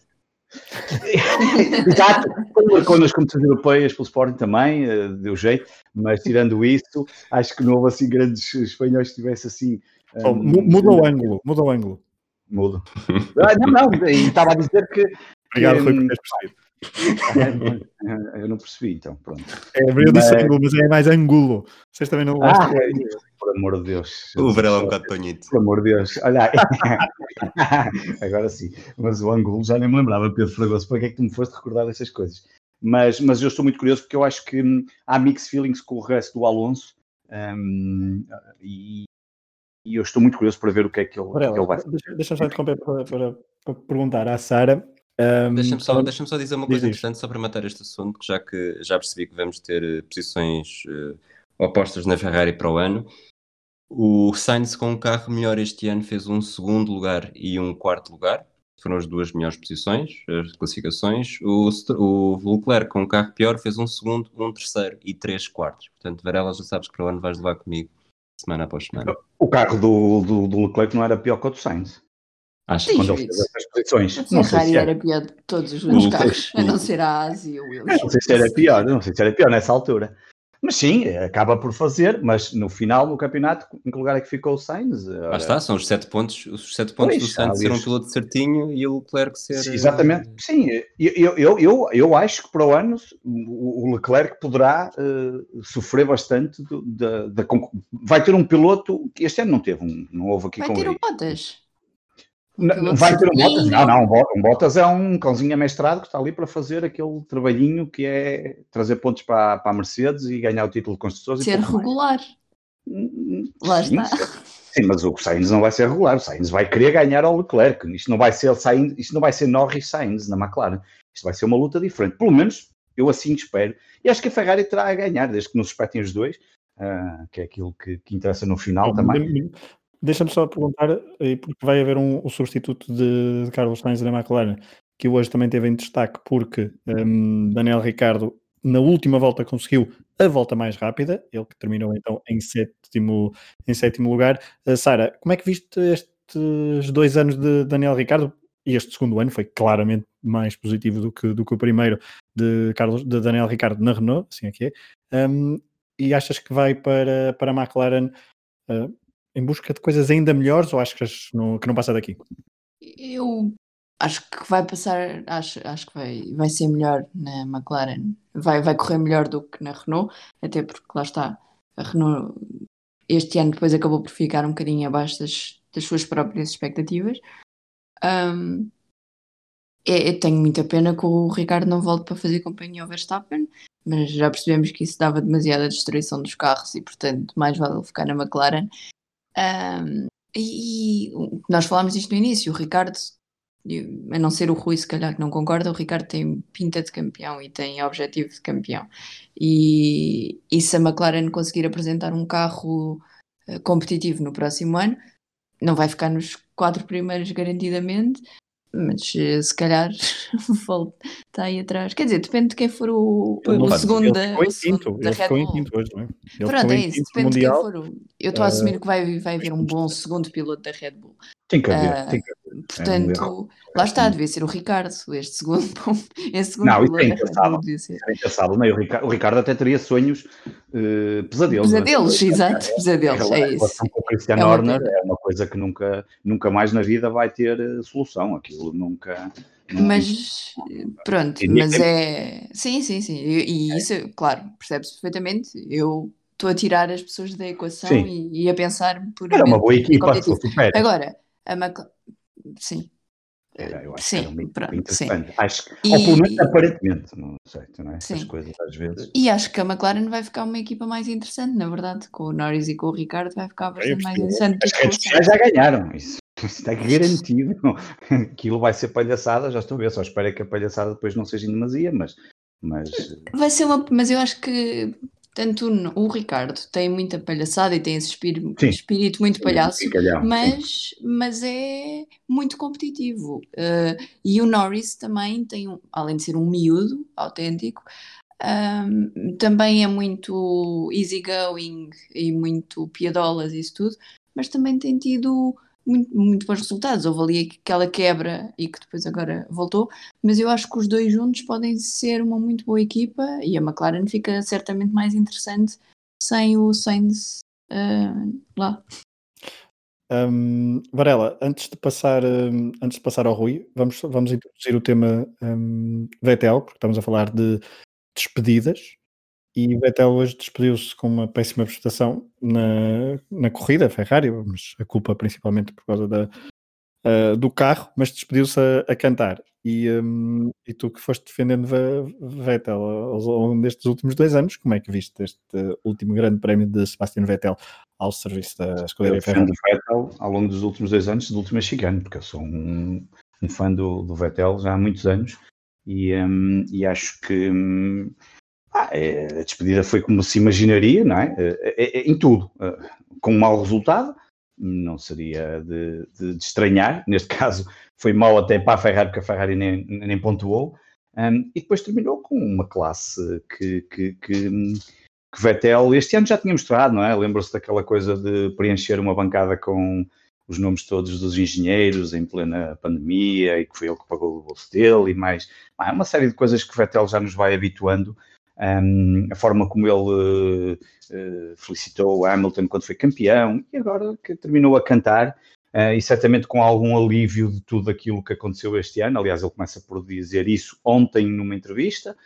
Exato, marcou nas competições europeias pelo Sporting também, uh, deu jeito, mas tirando isso, acho que não houve assim grandes espanhóis que tivesse assim Oh, muda o ângulo, muda o ângulo. Muda. Ah, não, não, e estava a dizer que. Obrigado, Rui, por teres percebido. Eu não percebi, então, pronto. É, eu disse mas... ângulo, mas é mais ângulo. Vocês também não gostam. Ah, é, por amor de Deus. O Varela é um bocado tonhito. Por amor de Deus. Olha Agora sim. Mas o ângulo já nem me lembrava, Pedro Fragoso. Para que é que tu me foste recordar dessas coisas? Mas, mas eu estou muito curioso porque eu acho que hum, há mixed feelings com o resto do Alonso. Um, e, e eu estou muito curioso para ver o que é que ele, Varela, que ele vai fazer. Deixa-me só interromper para, para, para, perguntar à Sara. Um, deixa-me só, deixa só dizer uma coisa interessante só para matar este assunto, que já que já percebi que vamos ter uh, posições uh, opostas na Ferrari para o ano. O Sainz com um carro melhor este ano fez um segundo lugar e um quarto lugar. foram as duas melhores posições, as classificações. O, o Leclerc, com um carro pior, fez um segundo, um terceiro e três quartos. Portanto, Varela, já sabes que para o ano vais levar comigo, semana após semana. O carro do, do, do Leclerc não era pior que o do Sainz. Acho que quando ele fez essas posições. Não sei se era pior de todos os carros, a não ser a Ásia e o Williams. Não sei se era pior, não sei se era pior nessa altura. Mas sim, acaba por fazer, mas no final do campeonato, em que lugar é que ficou o Sainz? Lá está, são os sete pontos, os sete pontos pois, do Sainz ser um piloto certinho e o Leclerc ser. Sim, exatamente, sim, eu, eu, eu, eu acho que para o ano o Leclerc poderá uh, sofrer bastante da, da, vai ter um piloto que este ano não teve, um, não houve aqui vai com ter o Bottas. Não, vai ter um Bottas? Não, não, um Bottas é um cãozinho amestrado que está ali para fazer aquele trabalhinho que é trazer pontos para, para a Mercedes e ganhar o título de construtores. Ser regular. Mais. Lá sim, está. Sim, mas o Sainz não vai ser regular. O Sainz vai querer ganhar ao Leclerc. Isto não vai ser Sainz, isto não vai ser Norris Sainz na McLaren. Isto vai ser uma luta diferente. Pelo menos eu assim espero. E acho que a Ferrari terá a ganhar, desde que nos espetem os dois, uh, que é aquilo que, que interessa no final também. Deixa-me só perguntar, porque vai haver um, um substituto de, Carlos Sainz na McLaren, que hoje também teve em destaque, porque um, Daniel Ricardo, na última volta, conseguiu a volta mais rápida, ele que terminou então em sétimo, em sétimo lugar. Uh, Sara, como é que viste estes dois anos de Daniel Ricardo? E este segundo ano foi claramente mais positivo do que, do que o primeiro de, Carlos, de Daniel Ricardo na Renault, assim é que é. Um, e achas que vai para, para a McLaren uh, em busca de coisas ainda melhores ou achas que não, que não passa daqui? Eu acho que vai passar, acho, acho que vai, vai ser melhor na McLaren, vai, vai correr melhor do que na Renault, até porque lá está, a Renault este ano depois acabou por ficar um bocadinho abaixo das, das suas próprias expectativas. Um, é, eu tenho muita pena que o Ricardo não volte para fazer companhia ao Verstappen, mas já percebemos que isso dava demasiada destruição dos carros e, portanto, mais vale ficar na McLaren. Um, e, nós falámos disto no início, o Ricardo, a não ser o Rui, se calhar que não concorda, o Ricardo tem pinta de campeão e tem objetivo de campeão. E, e se a McLaren conseguir apresentar um carro uh, competitivo no próximo ano, não vai ficar nos quatro primeiros garantidamente, mas eh, se calhar volta aí atrás. Quer dizer, depende de quem for o, o, segundo, da, o segundo da Red Bull. Quinto hoje, não é? Ele Pronto, é isso, depende mundial. de quem for. O, eu estou a assumir que vai, vai haver um bom segundo piloto da Red Bull. Tem que haver, uh, tem que haver. Portanto, é lá está, devia ser o Ricardo, este segundo, este segundo não, isso é. É impensável. Não, o, Ricardo, o Ricardo até teria sonhos uh, pesadelos. Pesadelos, é, exato, pesadelos, é, é isso. Com o Christian é Horner é uma coisa que nunca, nunca mais na vida vai ter uh, solução. Aquilo nunca. Mas pronto, mas é. Sim, sim, sim. E, e isso, claro, percebe-se perfeitamente. Eu estou a tirar as pessoas da equação e, e, a pensar por. Era uma boa equipa, Agora, a. Sim. Eu acho sim, que era muito, pronto, interessante. Sim. Acho que, e, ou pelo menos aparentemente, não sei, não é? Essas coisas às vezes. E acho que a McLaren vai ficar uma equipa mais interessante, na verdade, com o Norris e com o Ricardo vai ficar bastante mais interessante. As redes sociais já ganharam, isso, isso está garantido. Aquilo vai ser palhaçada, já estou a ver, só espero que a palhaçada depois não seja em demasia, mas. Mas... Vai ser uma. Mas eu acho que tanto o Ricardo tem muita palhaçada e tem esse espírito, espírito muito palhaço, mas, mas é muito competitivo. Uh, e o Norris também tem, um, além de ser um miúdo autêntico, um, também é muito easygoing e muito piadolas isso tudo, mas também tem tido muito, muito bons resultados. Houve ali aquela quebra e que depois agora voltou, mas eu acho que os dois juntos podem ser uma muito boa equipa e a McLaren fica certamente mais interessante sem o Sainz uh, lá. Um, Varela, antes de passar um, antes de passar ao Rui, vamos, vamos introduzir o tema um, Vettel, porque estamos a falar de despedidas e o Vettel hoje despediu-se com uma péssima prestação na, na corrida Ferrari, mas a culpa principalmente por causa da, uh, do carro, mas despediu-se a, a, cantar. E, um, e tu que foste defendendo Vettel ao longo destes últimos dois anos, como é que viste este último grande prémio de Sebastian Vettel ao serviço da escuderia Ferrari? Vettel ao longo dos últimos dois anos, do último chicane, porque eu sou um, um fã do, do Vettel já há muitos anos e, um, e acho que um, ah, é, a despedida foi como se imaginaria, não é? é, é, é em tudo. Com um mau resultado, não seria de, de, de, estranhar. Neste caso, foi mal até para a Ferrari, porque a Ferrari nem, nem pontuou. Um, e depois terminou com uma classe que, que, que, que Vettel este ano já tinha mostrado, não é? Lembra-se daquela coisa de preencher uma bancada com os nomes todos dos engenheiros em plena pandemia e que foi ele que pagou o bolso dele e mais ah, uma série de coisas que Vettel já nos vai habituando. Um, a forma como ele uh, felicitou o Hamilton quando foi campeão e agora que terminou a cantar uh, e certamente com algum alívio de tudo aquilo que aconteceu este ano. Aliás, ele começa por dizer isso ontem numa entrevista,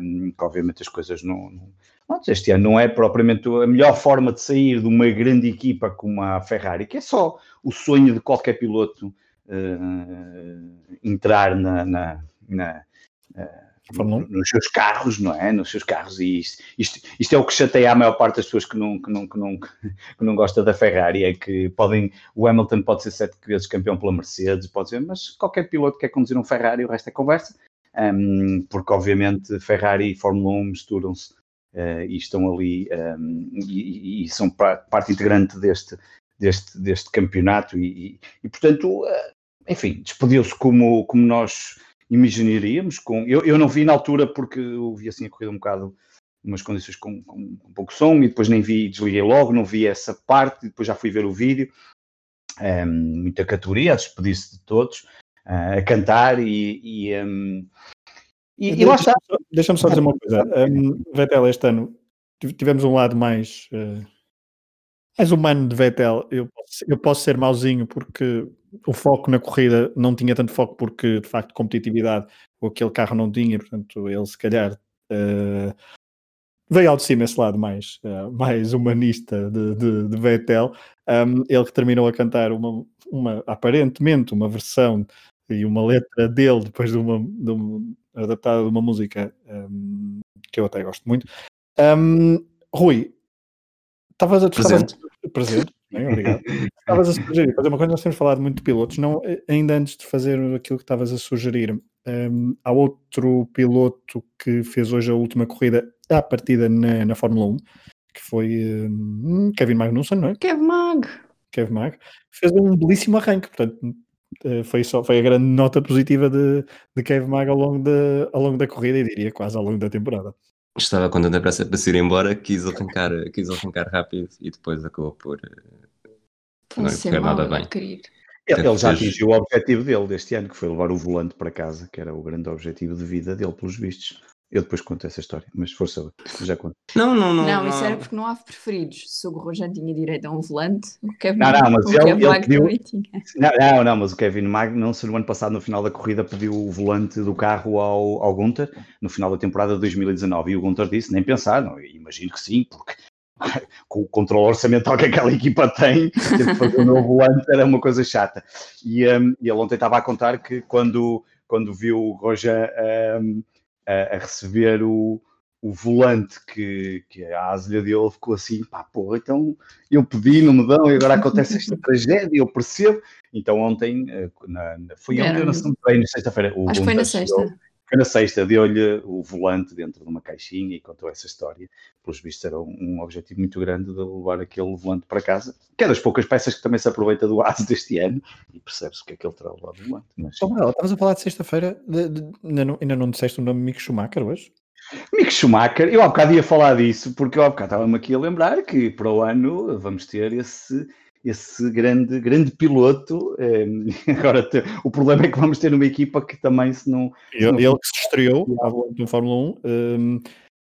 um, que obviamente as coisas não, não, este ano não é propriamente a melhor forma de sair de uma grande equipa como a Ferrari, que é só o sonho de qualquer piloto uh, entrar na, na, na nos seus carros, não é? Nos seus carros, e isto, isto, isto, é o que chateia a maior parte das pessoas que não, que não, que não, que não gosta da Ferrari, é que podem, o Hamilton pode ser sete vezes campeão pela Mercedes, pode ser, mas qualquer piloto quer conduzir um Ferrari, o resto é conversa, um, porque obviamente Ferrari e Fórmula 1 misturam-se uh, e estão ali um, e, e, são parte integrante deste, deste, deste campeonato. E, e portanto, uh, enfim, despediu-se como, como nós imaginaríamos. Com, eu, eu não vi na altura porque eu vi assim a corrida um bocado umas condições com, com, com pouco som e depois nem vi, desliguei logo, não vi essa parte, depois já fui ver o vídeo. Um, muita categoria, a despedir-se de todos, uh, a cantar e, e, um, e, e lá está. Deixa-me só dizer uma coisa. Um, Vettel, este ano tivemos um lado mais, uh, mais humano de Vettel. Eu, eu posso ser mauzinho porque o foco na corrida não tinha tanto foco porque de facto competitividade aquele carro não tinha, portanto ele se calhar uh, veio ao de cima esse lado mais, uh, mais humanista de, de, de Vettel. Um, ele que terminou a cantar uma, uma, aparentemente uma versão e uma letra dele depois de uma, de uma adaptada de uma música um, que eu até gosto muito. Um, Rui, estavas a presente. presente. Bem, obrigado. estavas a sugerir, fazer uma coisa, nós temos falado muito de pilotos, não, eh, ainda antes de fazer aquilo que estavas a sugerir, um, há outro piloto que fez hoje a última corrida à partida na, na Fórmula 1, que foi um, Kevin Magnussen, não é? Kevin Mag. Kevin Mag. Fez um belíssimo arranque, portanto, eh, foi, só, foi a grande nota positiva de, de Kevin Mag ao longo, de, ao longo da corrida e diria quase ao longo da temporada. Estava com tanta pressa para se ir embora, quis arrancar, quis arrancar rápido e depois acabou por, não correr nada bem. Ele, ele já atingiu o objetivo dele deste ano, que foi levar o volante para casa, que era o grande objetivo de vida dele, pelos vistos. Eu depois conto essa história, mas força, já conto. Não, não, não. Não, isso era porque não há preferidos. Se o Grosjean tinha direito a um volante, o Kevin Não, não, mas o ele, Kevin ele pediu... Não, não, não, mas o Kevin Mag, não se no ano passado, no final da corrida, pediu o volante do carro ao, ao Gunter, no final da temporada de 2019. E o Gunter disse, nem pensar, não, imagino que sim, porque com o controle orçamental que aquela equipa tem, ter que fazer um novo volante era uma coisa chata. E, um, ele ontem estava a contar que quando, quando viu o Roger um, a, a, receber o, o volante que, que a Asilha dele ficou assim, pá, porra, então eu pedi, não me dão, e agora acontece esta tragédia, eu percebo. Então ontem, eh, na, na, foi ontem ou na sexta-feira? Acho que foi na sexta. Na sexta, deu-lhe o volante dentro de uma caixinha e contou essa história. Pelos vistos, era um, objetivo muito grande de levar aquele volante para casa, que é das poucas peças que também se aproveita do ASE deste ano e percebe-se o que é que ele terá levado o volante. Mas... Oh, estavas a falar de sexta-feira, ainda, não, ainda não disseste o nome Mick Schumacher hoje? Mick Schumacher, eu há bocado ia falar disso, porque eu há bocado estava-me aqui a lembrar que para o ano vamos ter esse esse grande, grande piloto. É, agora, te, o problema é que vamos ter uma equipa que também se não. Ele, não... ele que se estreou no Fórmula 1 um,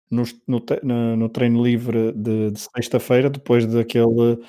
no, no, no, treino livre de, de sexta-feira, depois daquele,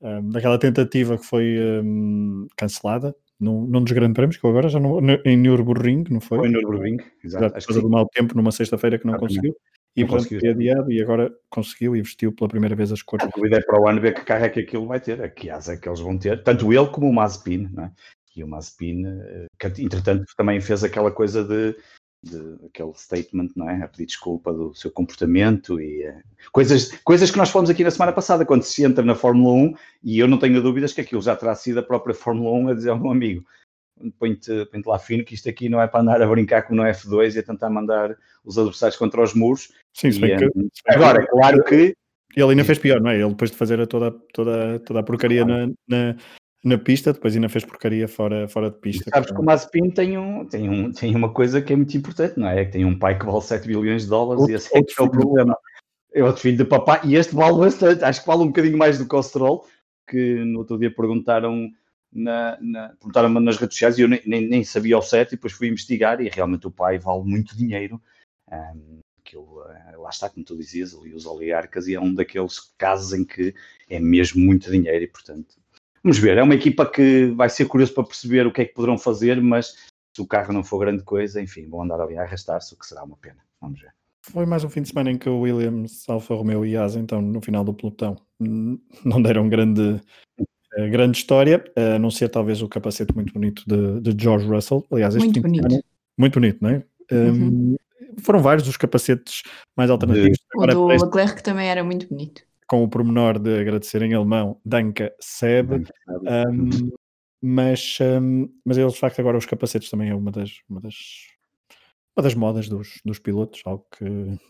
um, daquela tentativa que foi um, cancelada. Num, num dos grandes prémios, que eu agora já não. Em Nürburgring, não foi? Foi em Nürburgring, exato. Por do mau tempo, numa sexta-feira que não conseguiu. E pronto, foi adiado e agora conseguiu e vestiu pela primeira vez as cores. A dúvida é para o ano ver que carro é que aquilo vai ter, a que asa é que eles vão ter, tanto ele como o Mazepin, não é? E o Mazepin, eh, que entretanto também fez aquela coisa de, de aquele statement, não é? A pedir desculpa do seu comportamento e uh, coisas, coisas que nós falamos aqui na semana passada, quando se entra na Fórmula 1, e eu não tenho dúvidas que aquilo já terá sido a própria Fórmula 1 a dizer ao meu amigo: põe-te põe lá fino, que isto aqui não é para andar a brincar como no F2 e a tentar mandar os adversários contra os muros. Sim, se bem e, que, agora, claro que. Ele ainda fez pior, não é? Ele depois de fazer a toda, toda, toda a porcaria na, na, na pista, depois ainda fez porcaria fora, fora de pista. Sabes que o Mazepin tem, um, tem, um, tem uma coisa que é muito importante, não é? É que tem um pai que vale 7 bilhões de dólares Outro- e esse é, é o problema. É outro filho de papai e este vale bastante, acho que vale um bocadinho mais do que o Stroll, que no outro dia perguntaram na, na, perguntaram nas redes sociais e eu nem, nem, sabia ao certo e depois fui investigar e realmente o pai vale muito dinheiro. Ahm, aquilo, eh, lá está, como tu dizias, ali os oligarcas e é um daqueles casos em que é mesmo muito dinheiro e portanto vamos ver, é uma equipa que vai ser curioso para perceber o que é que poderão fazer, mas se o carro não for grande coisa, enfim, vão andar ali a arrastar-se, o que será uma pena. Vamos ver. Foi mais um fim de semana em que o Williams, Alfa Romeo e Asa, então, no final do pelotão, não deram grande, grande história, a não ser talvez o capacete muito bonito de, de George Russell. Aliás, este Muito bonito. semana- muito bonito, não é? Hum, Foram vários os capacetes mais alternativos. O Agora, do parece Leclerc também era muito bonito. com o pormenor de agradecer em alemão, Danke Seb, Um, mas, um, mas eles, de facto, agora os capacetes também é uma das, uma das, uma das modas dos, dos pilotos, algo que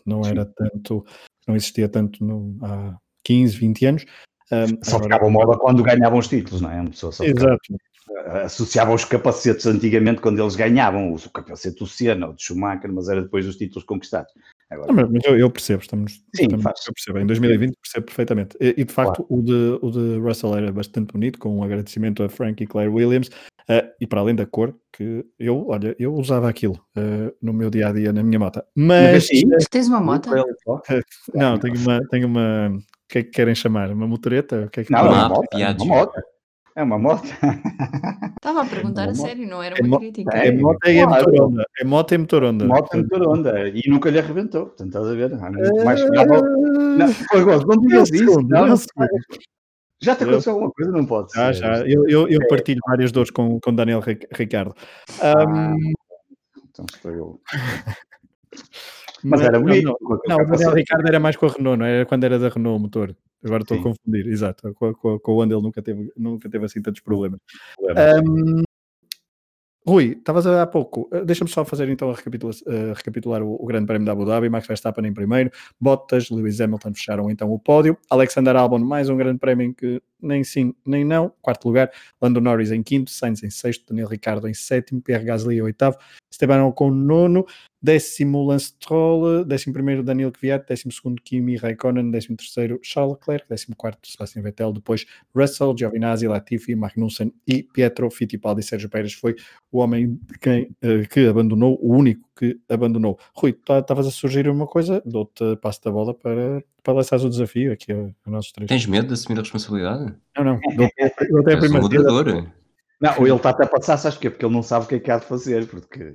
não era tanto, não existia tanto no, há 15, 20 anos. Um, Só agora- ficava moda quando ganhavam os títulos, não é? Uma pessoa só ficava- Exato, associava os capacetes antigamente quando eles ganhavam, o capacete do Senna, o de Schumacher, mas era depois dos títulos conquistados. Agora, Não, mas mas eu, eu percebo, estamos, Sim, estamos- eu percebo, em 2020 percebo perfeitamente. E, e, de facto o, de, o de Russell era bastante bonito, com um agradecimento a Frank e Claire Williams, eh, e para além da cor, que eu, olha, eu usava aquilo eh, no meu dia a dia na minha moto. Mas sim. eh, Tu tens uma moto? não, tenho uma, tenho uma, que é que querem chamar? Uma motoreta? O que é que Não, é Uma uma moto, é uma moto. É uma moto. Estava a perguntar uma a sério, não era É uma mo- crítica. É moto e é Claro. motor onda. É moto e motor onda. moto em motor onda. E nunca lhe arrebentou. Portanto, estás a ver? Há muito mais chegava- Não, foi igual, não digas isso. Não, um não. Já te Eu- aconteceu alguma coisa? Não pode Já, ser. já. Eu, eu, eu partilho várias dores com, com Daniel Ri- Ricardo. Ah, Ahm, Então estou eu. Mas era não, bonito. Não, aquele não, o Daniel. Ricardo era mais com a Renault, não era quando era da Renault o motor. Agora estou a confundir, exato. Com, com, com o Honda ele nunca teve, nunca teve assim tantos problemas. Problema. Ahm, Rui, estavas a- há pouco. eh, Deixa-me só fazer então a recapitula- eh, recapitular o, o Grande Prémio da Abu Dhabi. Max Verstappen em primeiro, Bottas, Lewis Hamilton fecharam então o pódio. Alexander Albon, mais um Grande Prémio em que nem sim nem não. Quarto lugar, Lando Norris em quinto, Sainz em sexto, Daniel Ricciardo em sétimo, Pierre Gasly em oitavo, Esteban Ocon nono, décimo Lance Stroll, décimo primeiro Daniel Kvyat, décimo segundo Kimi Raikkonen, décimo terceiro Charles Leclerc, décimo quarto Sebastian Vettel, depois Russell, Giovinazzi, Latifi, Magnussen e Pietro Fittipaldi. Sérgio Pérez foi o homem quem, eh, que abandonou, o único que abandonou. Rui, tá- estavas a sugerir uma coisa, dou-te passo da bola para, para lançares o desafio aqui a, a nossos três. Tens medo de assumir a responsabilidade? Não, não, dou-te dou-te a um primeira moderador. Não, ou ele está até a passar, sabes porquê? Porque ele não sabe o que é que há de fazer. Porque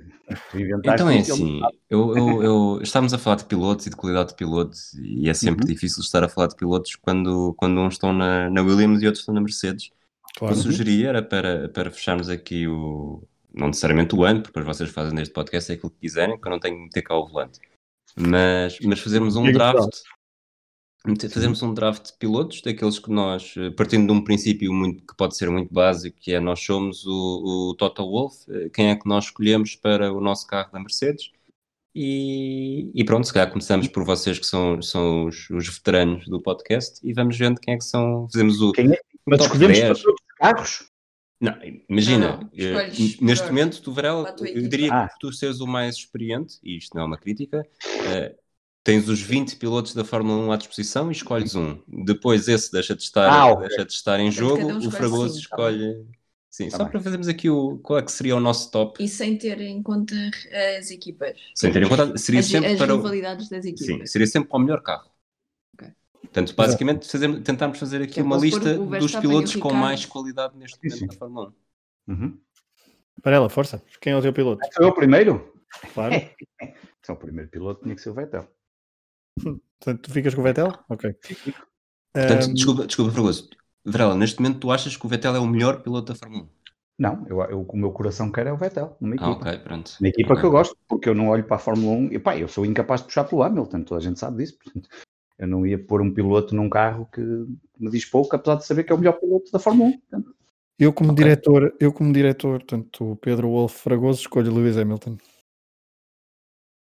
Então é assim, eu, eu, eu- estamos a falar de pilotos e de qualidade de pilotos e é sempre Uhum. difícil estar a falar de pilotos quando, quando uns estão na, na Williams e outros estão na Mercedes. O Claro. que eu sugeria era para, para fecharmos aqui o, não necessariamente o ano, porque depois vocês fazem neste podcast é aquilo que quiserem, que eu não tenho que meter cá o volante. Mas, mas fazermos um draft, fazermos um draft de pilotos, daqueles que nós, eh, partindo de um princípio muito, que pode ser muito básico, que é nós somos o, o Toto Wolff, eh, quem é que nós escolhemos para o nosso carro da Mercedes, e, e pronto, se calhar começamos por vocês que são, são os, os veteranos do podcast e vamos vendo quem é que são, fazemos o, Quem é? Mas escolhemos para 10. todos os carros? Não, imagina, Não, não. eh, Escolhes neste melhor momento, tu, Varela, eu diria Ah. que tu seres o mais experiente, e isto não é uma crítica, eh, tens os 20 pilotos da Fórmula 1 à disposição e escolhes um. Depois esse deixa de estar, Ah, ok. deixa de estar em Portanto, jogo, um o Fragoso tá escolhe. Sim, Tá só bem. para fazermos aqui o qual é que seria o nosso top. E sem ter em conta as equipas. Sem ter em conta, seria As, sempre as para o, rivalidades das sim, equipas. seria sempre para o melhor carro. Ok. Portanto, basicamente, fazemos, tentámos fazer aqui é uma lista o dos o pilotos com mais qualidade neste Sim, momento sim. da Fórmula 1. Uhum. Varela, força. Quem é o teu piloto? Sou eu o primeiro? Claro. Então o primeiro piloto tinha que ser o Vettel. Portanto, tu ficas com o Vettel? Ok. Portanto, Ahm, desculpa, desculpa, Fragoso. Varela, neste momento tu achas que o Vettel é o melhor piloto da Fórmula 1? Não, eu, eu, o meu coração quer é o Vettel, numa equipa. Ah, ok, pronto. Uma equipa Ok. que eu gosto, porque eu não olho para a Fórmula 1 e pá, eu sou incapaz de puxar pelo Hamilton, toda a gente sabe disso. portanto, eu não ia pôr um piloto num carro que me diz pouco, apesar de saber que é o melhor piloto da Fórmula 1. portanto. eu como Ok. diretor, eu como diretor, tanto o Pedro Wolf Fragoso escolho Lewis Hamilton.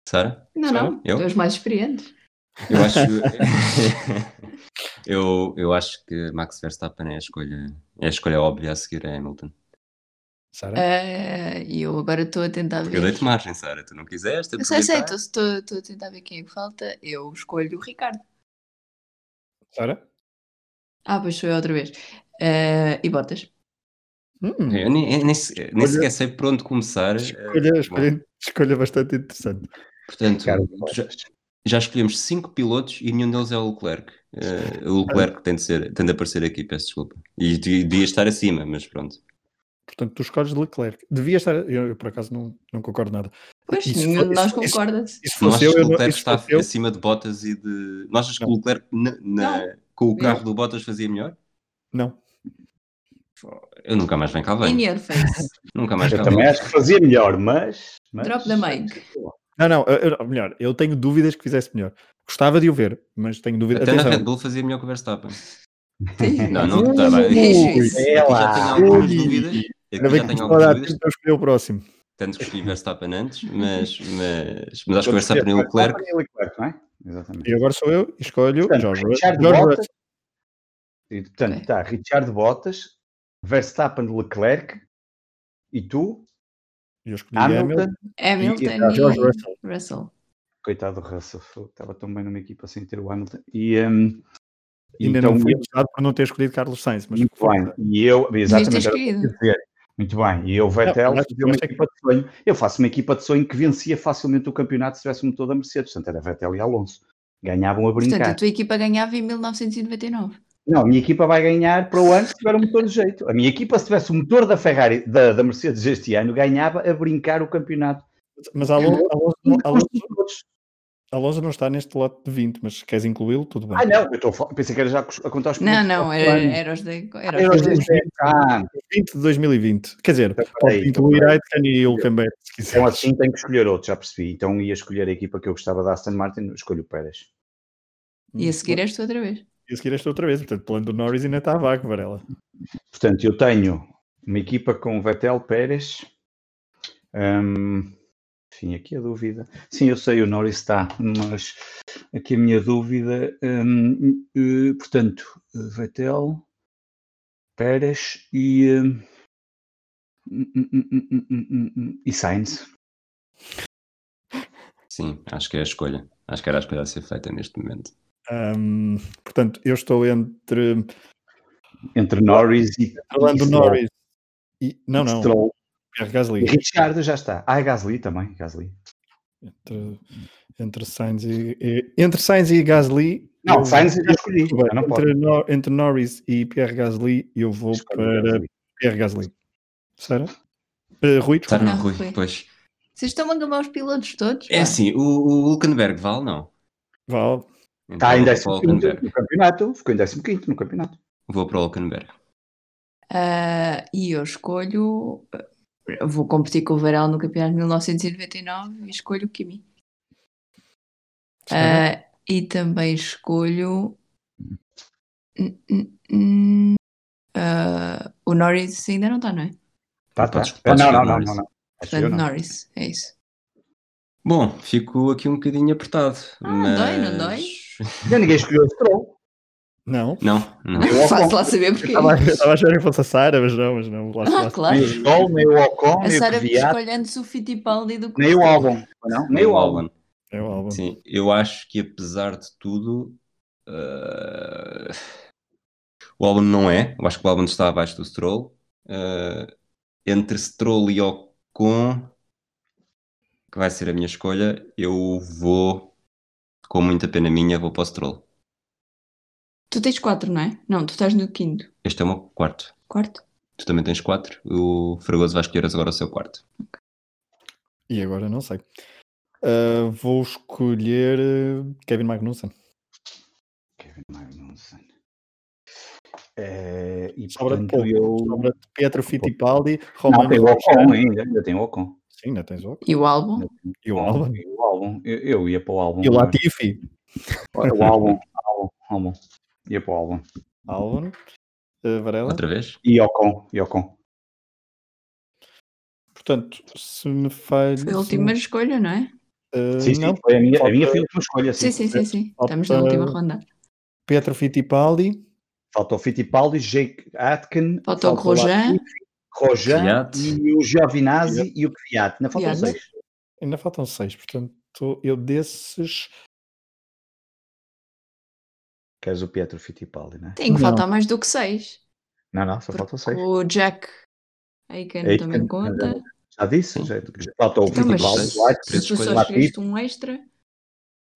Sara? Não, Sara? não. Eu? Tu és mais experientes. Eu acho, eu, eu acho que Max Verstappen é a escolha, é a escolha óbvia a seguir a Hamilton. Sara? E eu agora estou a tentar Porque ver. eu dei-te margem, Sara, tu não quiseste Eu sei, sei, estou estou a tentar ver quem é que falta. Eu escolho o Ricardo. Sara? Ah, pois sou eu outra vez. Ah, e botas. Hum, Eu nem, nem, sequer sei por onde começar. eh, escolha, escolha, escolha bastante interessante. portanto, Ricardo já, já escolhemos cinco pilotos e nenhum deles é o Leclerc. Eh, o Leclerc tem de, ser, tem de aparecer aqui, peço desculpa. E de- devia estar acima, mas pronto. Portanto, tu escolhes Leclerc. Devia estar. Eu, eu, por acaso não, não concordo nada. Pois, se nenhum de nós isso- isso- concorda. Se Não fosse achas eu, que eu o não, Leclerc se está eu, acima de Bottas e de. Não achas que Não. o Leclerc na- na- com o carro do Bottas fazia melhor? não. Eu nunca mais venho cá In bem. your face. Nunca mais Eu cá também venho. acho que fazia melhor, mas. mas- Drop the mic. Não, não, eu- eu- melhor, eu tenho dúvidas que fizesse melhor. Gostava de o ver, mas tenho dúvidas. Até na Red Atenção, Bull fazia melhor que o Verstappen. Não, não está bem. Ui, Aqui já tenho algumas dúvidas. Aqui ainda já bem que estou a escolher o próximo. Tanto que escolhi Verstappen antes, mas, mas, mas acho que o Verstappen e o Leclerc. e não é? Exatamente. E agora sou eu e escolho Portanto, George, Ru- Richard George Bottas, Russell. E, portanto, está Richard Bottas, Verstappen, Leclerc e tu, eu escolhi Hamilton. Hamilton. Hamilton E- e, George Russell. Russell. Coitado do Russell, estava tão bem numa equipa sem ter o Hamilton. E, um, Ainda então, não fui eu- usado por não ter escolhido Carlos Sainz, mas muito bem. E eu, exatamente, dizer. Muito bem. E eu, Vettel, fazia uma equipa de sonho. Eu faço uma equipa de sonho que vencia facilmente o campeonato se tivesse um motor da Mercedes. Portanto, era Vettel e Alonso. Ganhavam a Portanto, brincar. a tua equipa ganhava em 1999. Não, a minha equipa vai ganhar para o ano se tiver um motor de jeito. A minha equipa, se tivesse o motor da Ferrari, da, da Mercedes este ano, ganhava a brincar o campeonato. Mas Alonso, Alonso, não- Alonso, está neste lote de 20, mas queres incluí-lo, tudo bem. Ah, não, eu estou a falar- pensei que era já a contar os Não, não, era, era os de. Era Era os de- dois. Ah, 20 de 2020. Quer dizer, Então, pode incluir então, Aitken e Hülkenberg, se então quiser. assim tenho que escolher outro, já percebi. Então ia escolher a equipa que eu gostava da Aston Martin, escolho o Pérez. E a seguir és tu outra vez e a seguir esta outra vez. Portanto, o plano do Norris ainda está vago, Varela. Portanto, eu tenho uma equipa com Vettel, Pérez. Um, enfim, aqui a dúvida. Sim, eu sei, o Norris está, mas aqui a minha dúvida. Um, uh, portanto, Vettel, Pérez e. Um, e Sainz. Sim, acho que é a escolha. Acho que era a escolha a ser feita neste momento. Ahm, portanto, eu estou entre Entre Norris e. Orlando e Stroll. Norris e. Não, não. Stroll. Pierre E Gasly. Richard já está. Ah, Gasly também. Gasly. Entre, entre Sainz e, e- entre Sainz e Gasly. Não, eu- Sainz eu já escolhi. Entre, Nor- entre Norris e Pierre Gasly, eu vou para Gasly. Pierre Gasly. Sara? Uh, Rui. Está no Não, Rui, pois. Vocês estão a acabar os pilotos todos? É pá. assim, o, o Hulkenberg vale, não? Vale. Então Está em vou para o 15 Hulkenberg. no campeonato. Ficou em 15 no campeonato. Vou para o Hulkenberg. Ah, e eu escolho. Vou competir com o Varela no campeonato de 1999 e escolho o Kimi. Ah, e também escolho. Ah, o Norris ainda não está, não é? Tá, tá. Podes- podes não, não, não, não, não. Portanto. Norris, é isso. Bom, fico aqui um bocadinho apertado. Ah, não dói, não mas- dói? Já ninguém escolheu o Stroll. Não. Não, não. Faço lá saber porquê. Estava a estava a achar que fosse a Sara, mas não, mas não. Lá, Ah, lá- claro. Nem o Stroll, nem o Ocon, A nem o Sara Kvyat, escolhe antes o Fittipaldi do que nem o Stroll. Albon. Não, nem o Albon. É o álbum. Sim, eu acho que apesar de tudo, eh, o álbum não é. Eu acho que o álbum está abaixo do Stroll. Eh, entre Stroll e Ocon, que vai ser a minha escolha, eu vou, com muita pena minha, vou para o Stroll. Tu tens quatro, não é? Não, tu estás no quinto. Este é o meu quarto. Quarto? Tu também tens quatro. O Fragoso vai escolher agora o seu quarto. E agora não sei. Uh, vou escolher uh, Kevin Magnussen. Kevin Magnussen. É, e Sobra de portanto pouco. eu... Sobra de Pietro Fittipaldi, Não, Romano tem o Ocon ainda. Ainda tem o Ocon. Sim, ainda tens o. E o álbum? E o Albon. E o Albon. Eu, eu ia para o Albon. E o Latifi. O Albon. Albon. Albon. Ia para o Albon. Albon. Uh, Varela. Outra vez? E Ocon. E Ocon. Portanto, se me falha. Foi a última escolha, não é? Uh, Sim, sim, não, foi a minha, a falta- minha foi a última escolha. Sim, Sim. sim, sim, sim. Falta- Estamos na última ronda. Pietro Fittipaldi, Falta o Fittipaldi, Jake Atkin, Falta o Grosjean. Latifi, Kvyat. e o Giovinazzi e o Kvyat. Ainda faltam Kvyat. seis. ainda faltam seis, portanto, eu desses. Queres o Pietro Fittipaldi, não é? Tem que faltar mais do que seis. Não, não, só faltam seis. O Jack Aiken Aiken, também conta. Já disse? Já, já falta o Então, Fittipaldi, se- o Se tu só escolheste um extra.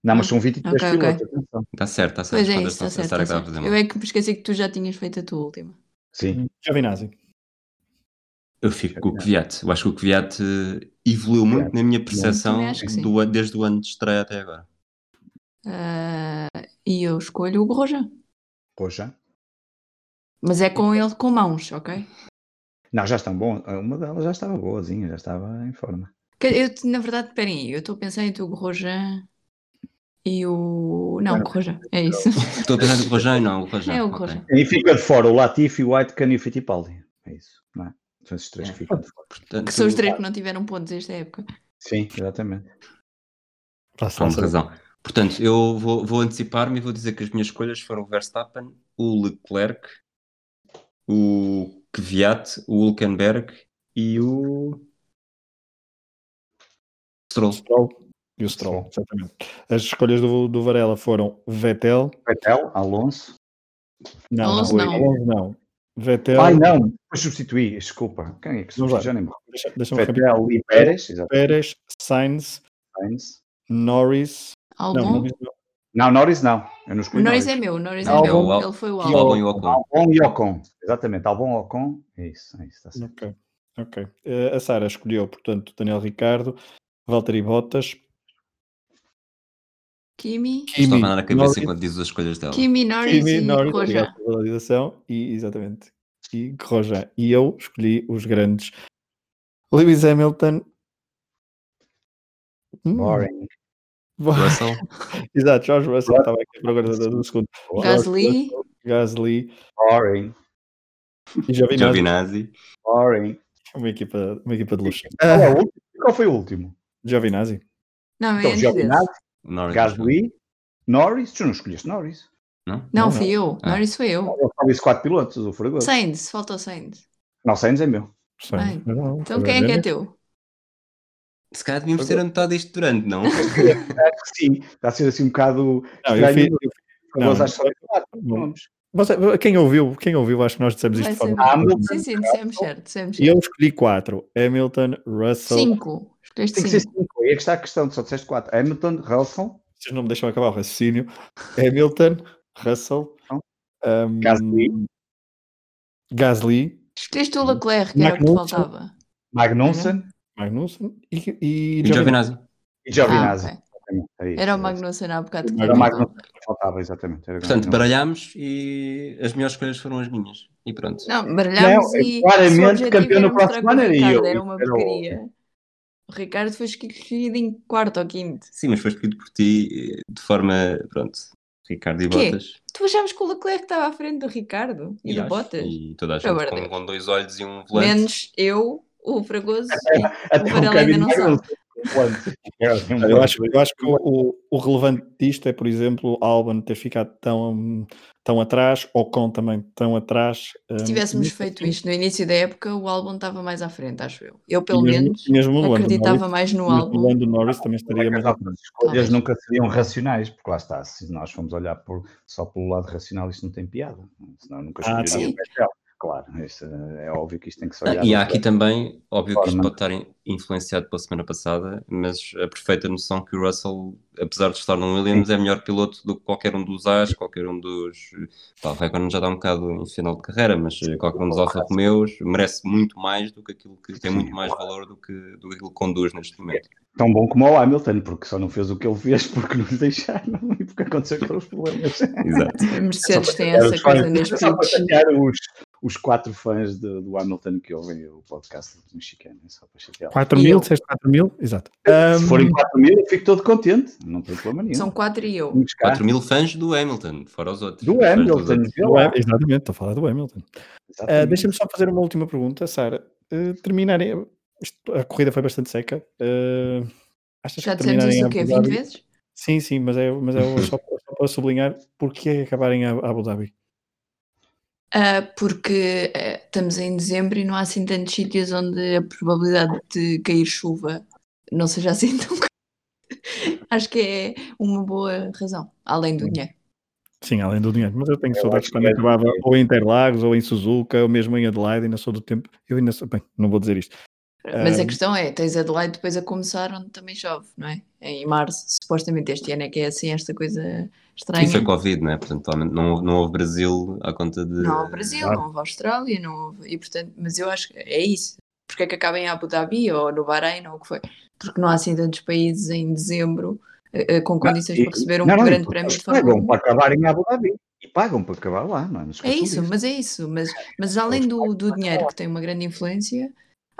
Não, mas são 23 Ok, ok. pilotos. atenção. Está certo, está certo. Pois é isso, está certo. Tá certo. Eu é que me esqueci que tu já tinhas feito a tua última. Sim. Giovinazzi. Eu fico com o Kvyat. Eu acho que o Kvyat eh, evoluiu muito na minha percepção do desde o ano de estreia até agora. Ah, e eu escolho o Grosjean. Grosjean. Mas é com ele com mãos, ok? Não, já estão bom. Uma delas já estava boazinha, já estava em forma. Eu, na verdade, esperem aí, eu estou a pensar entre o Grosjean e o. Não, o Grosjean, é isso. Estou a pensar no Rojan, não, o Rojan. É o ok. Grosjean. E fica de fora o Latifi, o Aitken e o Fittipaldi. É isso, não é? São esses três que ficam. Portanto, Que são os três que não tiveram pontos esta época. Sim, exatamente. Com razão. Portanto, eu vou, vou antecipar-me e vou dizer que as minhas escolhas foram o Verstappen, o Leclerc, o Kvyat, o Hulkenberg e o Stroll. Stroll e o Stroll, exatamente. As escolhas do, do Varela foram Vettel, Vettel, Alonso. não, Alonso não, não. Alonso não. Vettel, Ai, não, depois substituí, desculpa. Quem é que substituiu? Já nem deixa- deixa-me repetir. Vettel e Pérez. Pérez, Sainz, Norris, não, Albon? Norris não. Não, Norris não. Eu não o escolhi Norris Norris. é meu, Norris Albon, é meu. o Al- Ele foi o Albon. Albon e o Ocon. Albon e Ocon. Exatamente, Albon Ocon. É isso, é isso. Está certo. Ok, ok. Eh, a Sara escolheu, portanto, Daniel Ricardo, Valtteri Bottas, Kimi, Kimi, Estou a mandar a cabeça Norris, enquanto diz as escolhas dela. Kimi, Norris Kimi, e Norris, obrigado pela validação, e exatamente, e Grosjean. E eu escolhi os grandes Lewis Hamilton. Hum, Boring. bo- Russell, Exato, George Russell estava aqui à procura do, do segundo. Gasly. Gasly Boring. e Giovinazzi. Giovinazzi, Boring. Uma equipa, uma equipa de luxo. Qual, é Ah, o último? Qual foi o último? Giovinazzi. Não, é Então. Giovinazzi, Norris. Gasly, Norris. Tu não escolheste Norris? Não? Não, Não, fui eu. Ah. Norris foi eu. Eu disse quatro pilotos, o Fragoso. Sainz, falta o Sainz. Não, Sainz é meu. Sainz. Não, Então tá quem é que é vendo? teu? Se calhar devíamos ter anotado isto durante, não? Acho que sim. Está a ser assim um bocado. Não, eu estranho. fiz- não, Fragoso acho que só tem quatro não. Você- quem ouviu, quem ouviu, acho que nós dissemos isto Vai de forma. ser- Hamilton, Sim, sim, dissemos certo. Dissemos E eu certo. escolhi quatro: Hamilton, Russell. Cinco. Escolheste Tem que ser cinco. é que está a questão. Só disseste quatro. Hamilton, Russell, Vocês não me deixam acabar o raciocínio. Hamilton, Russell, um, Gasly. Gasly, Escolheste o Leclerc, que era o que te faltava. Magnussen Magnussen e, e, E Giovinazzi. E Giovinazzi. Ah, ok. Isso, Era o. Magnussen há bocado que Era o. Magnussen faltava, exatamente. Portanto, baralhámos e as melhores escolhas foram as minhas. E pronto. Não, baralhámos Não, e claramente, se o objetivo campeão no era mostrar próximo ano era Ricardo eu, Era uma porcaria. O Ricardo foi escolhido em quarto ou quinto. Sim, mas foi escolhido por ti eh, de forma. Pronto. Ricardo e Quê? Bottas. Tu achavas que o Leclerc estava à frente do Ricardo e, do acho- Bottas? E toda a gente com, com dois olhos e um volante. Menos eu, o Fragoso e Até o Varela ainda não Magnussen. Eu acho, eu acho que o, o- o relevante disto é, por exemplo, Albon ter ficado tão, tão atrás, Ocon também tão atrás. Se um, tivéssemos e- feito isto no início da época, o álbum estava mais à frente, acho eu. Eu, pelo mesmo, menos, mesmo acreditava Norris, mais no álbum. ano do Norris também estaria mais à frente. Escolhas Talvez. nunca seriam racionais, porque lá está, se nós formos olhar por, só pelo lado racional, isto não tem piada. Senão nunca Ah, escolheria sim. Claro, é óbvio que isto tem que se Ah, e há aqui também, óbvio que isto forma. pode estar in- influenciado pela semana passada, mas a perfeita noção que o Russell, apesar de estar no Williams, é melhor piloto do que qualquer um dos As, qualquer um dos. Pá, o Raikkonen já dá um bocado em final de carreira, mas eh, qualquer um dos Alfa Romeos merece muito mais do que aquilo que tem muito mais valor do que, do que aquilo que conduz neste momento. Tão bom como o Hamilton, porque só não fez o que ele fez porque nos deixaram e porque aconteceu aqueles problemas. Exato. A Mercedes tem essa coisa fãs- neste só para chatear os, os quatro fãs de- do Hamilton que ouvem o podcast do mexicano, é só para chatear. 4 E mil, eu? disseste 4 mil? Exato. Se Um, forem 4 mil, eu fico todo contente, não tem problema nenhum. São quatro e eu. Vamos cá. 4 mil fãs do Hamilton, fora os outros. Do Hamilton, do. Ham- exatamente, estou a falar do Hamilton. Uh. Deixa-me só fazer uma última pergunta, Sara. Uh, terminarem. Isto- a corrida foi bastante seca. Uh, Achas Já que dissemos isso o quê? Abu 20 Dhabi? vezes? Sim, sim, mas é, mas é só, só para sublinhar porque é acabar em Abu Dhabi. Ah, porque eh, estamos em dezembro e não há assim tantos sítios onde a probabilidade de cair chuva não seja assim tão grande. Acho que é uma boa razão, além do dinheiro. Sim, além do dinheiro. Mas eu tenho Eu saudades quando é- acabava ou em Interlagos, ou em Suzuka, ou mesmo em Adelaide, ainda sou do tempo. Eu ainda sou. Bem, não vou dizer isto. Mas Ah, a questão é, tens Adelaide depois a começar onde também chove, não é? Em março, supostamente este ano é que é assim esta coisa estranha. Isso é Covid, não é? Portanto, não, houve- não houve Brasil à conta de. Não houve Brasil, Claro. não houve Austrália, não houve. E portanto, mas eu acho que é isso. Porque é que acaba em Abu Dhabi ou no Bahrein ou o que foi? Porque não há assim tantos países em dezembro eh, eh, com condições E- para receber um não, não, grande porque prémio de Fórmula pagam 1. para acabar em Abu Dhabi. E pagam para acabar lá, não é? Não É isso, disso. mas é isso. Mas, mas além do, do dinheiro que tem uma grande influência,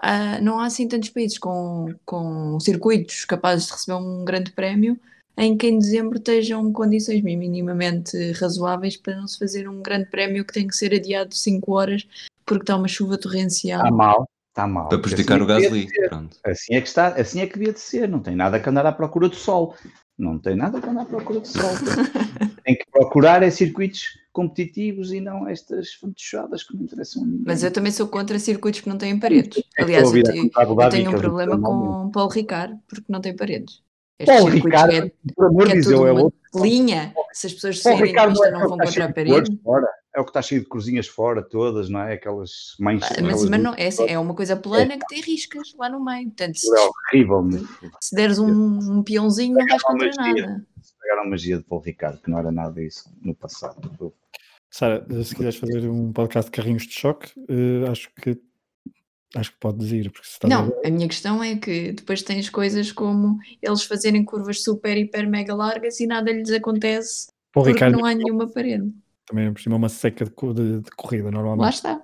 ah, não há assim tantos países com, com circuitos capazes de receber um grande prémio em que em dezembro estejam condições minimamente razoáveis para não se fazer um grande prémio que tem que ser adiado 5 horas porque está uma chuva torrencial. Está mal, está mal. Para prejudicar assim o é devia Gasly. Assim é que está, assim é que devia de ser. Não tem nada que andar à procura do sol. Não tem nada que andar à procura do sol. tem que procurar é circuitos competitivos e não estas fantochadas que não interessam a ninguém. Mas eu também sou contra circuitos que não têm paredes. É Aliás, eu, ouvir te- a Abu eu tenho um eles problema com Paulo Ricard porque não tem paredes. Estes Paulo que é, por amor de é Deus, é outro. linha. Se as pessoas saírem de Ricardo pista é não o vão contra a de cores parede. É o que está cheio de cruzinhas fora, todas, não é? Aquelas. Ah, Mas, mas não, é, assim, é uma coisa plana que tem riscas lá no meio. Portanto, se, É horrível. meu. se deres um, um peãozinho, não vais contra magia. nada. Pegaram a magia de Paulo Ricardo, que não era nada isso no passado. Sara, se quiseres fazer um podcast de carrinhos de choque, eh, acho que acho que podes ir, porque se a Não, ver- a minha questão é que depois tens coisas como eles fazerem curvas super, hiper, mega largas e nada lhes acontece Para o porque Ricardo não há nenhuma parede. Também por cima é uma seca de, de- de corrida, Lá normalmente. está.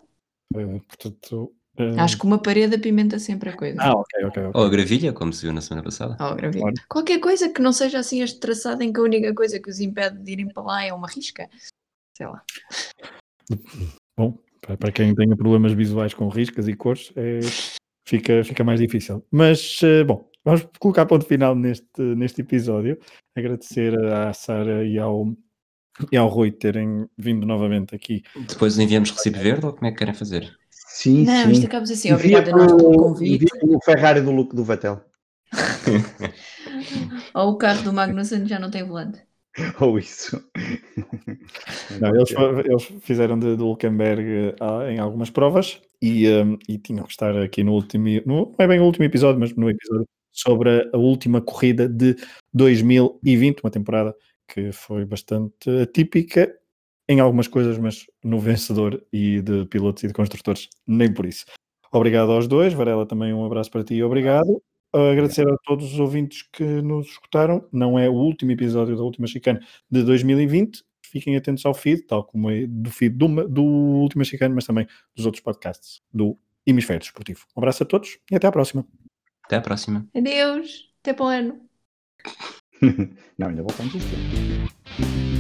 Eh, portanto, eh, Acho que uma parede apimenta sempre a coisa. Ah, ok, ok, ok. Ou a gravilha, como se viu na semana passada. Oh, gravilha. Claro. Qualquer coisa que não seja assim este traçado em que a única coisa que os impede de irem para lá é uma risca. Sei lá. Bom, para, para quem tenha problemas visuais com riscas e cores, é, fica, fica mais difícil. Mas, eh, bom, vamos colocar ponto final neste, neste episódio. Agradecer à Sara e ao, e ao Rui terem vindo novamente aqui. Depois enviamos recibo verde ou como é que querem fazer? Sim, Não, sim. isto acabamos assim. Obrigada a nós pelo convite. pelo Ferrari do, Lu- do Vettel. Ou o carro do Magnussen já não tem volante. Ou isso. Não, eles, eles fizeram de, de Hulkenberg ah, em algumas provas e, eh, e tinham que estar aqui no último, no, não é bem o último episódio, mas no episódio sobre a última corrida de 2020, uma temporada que foi bastante atípica em algumas coisas, mas no vencedor e de pilotos e de construtores, nem por isso. Obrigado aos dois, Varela também um abraço para ti e obrigado. Agradecer a todos os ouvintes que nos escutaram. Não é o último episódio da última chicane de 2020. Fiquem atentos ao feed, tal como é do feed do, do última chicane, mas também dos outros podcasts do Hemisfério Desportivo. Um abraço a todos e até à próxima. Até à próxima. Adeus. Até para o ano. Não, ainda voltamos a este ano.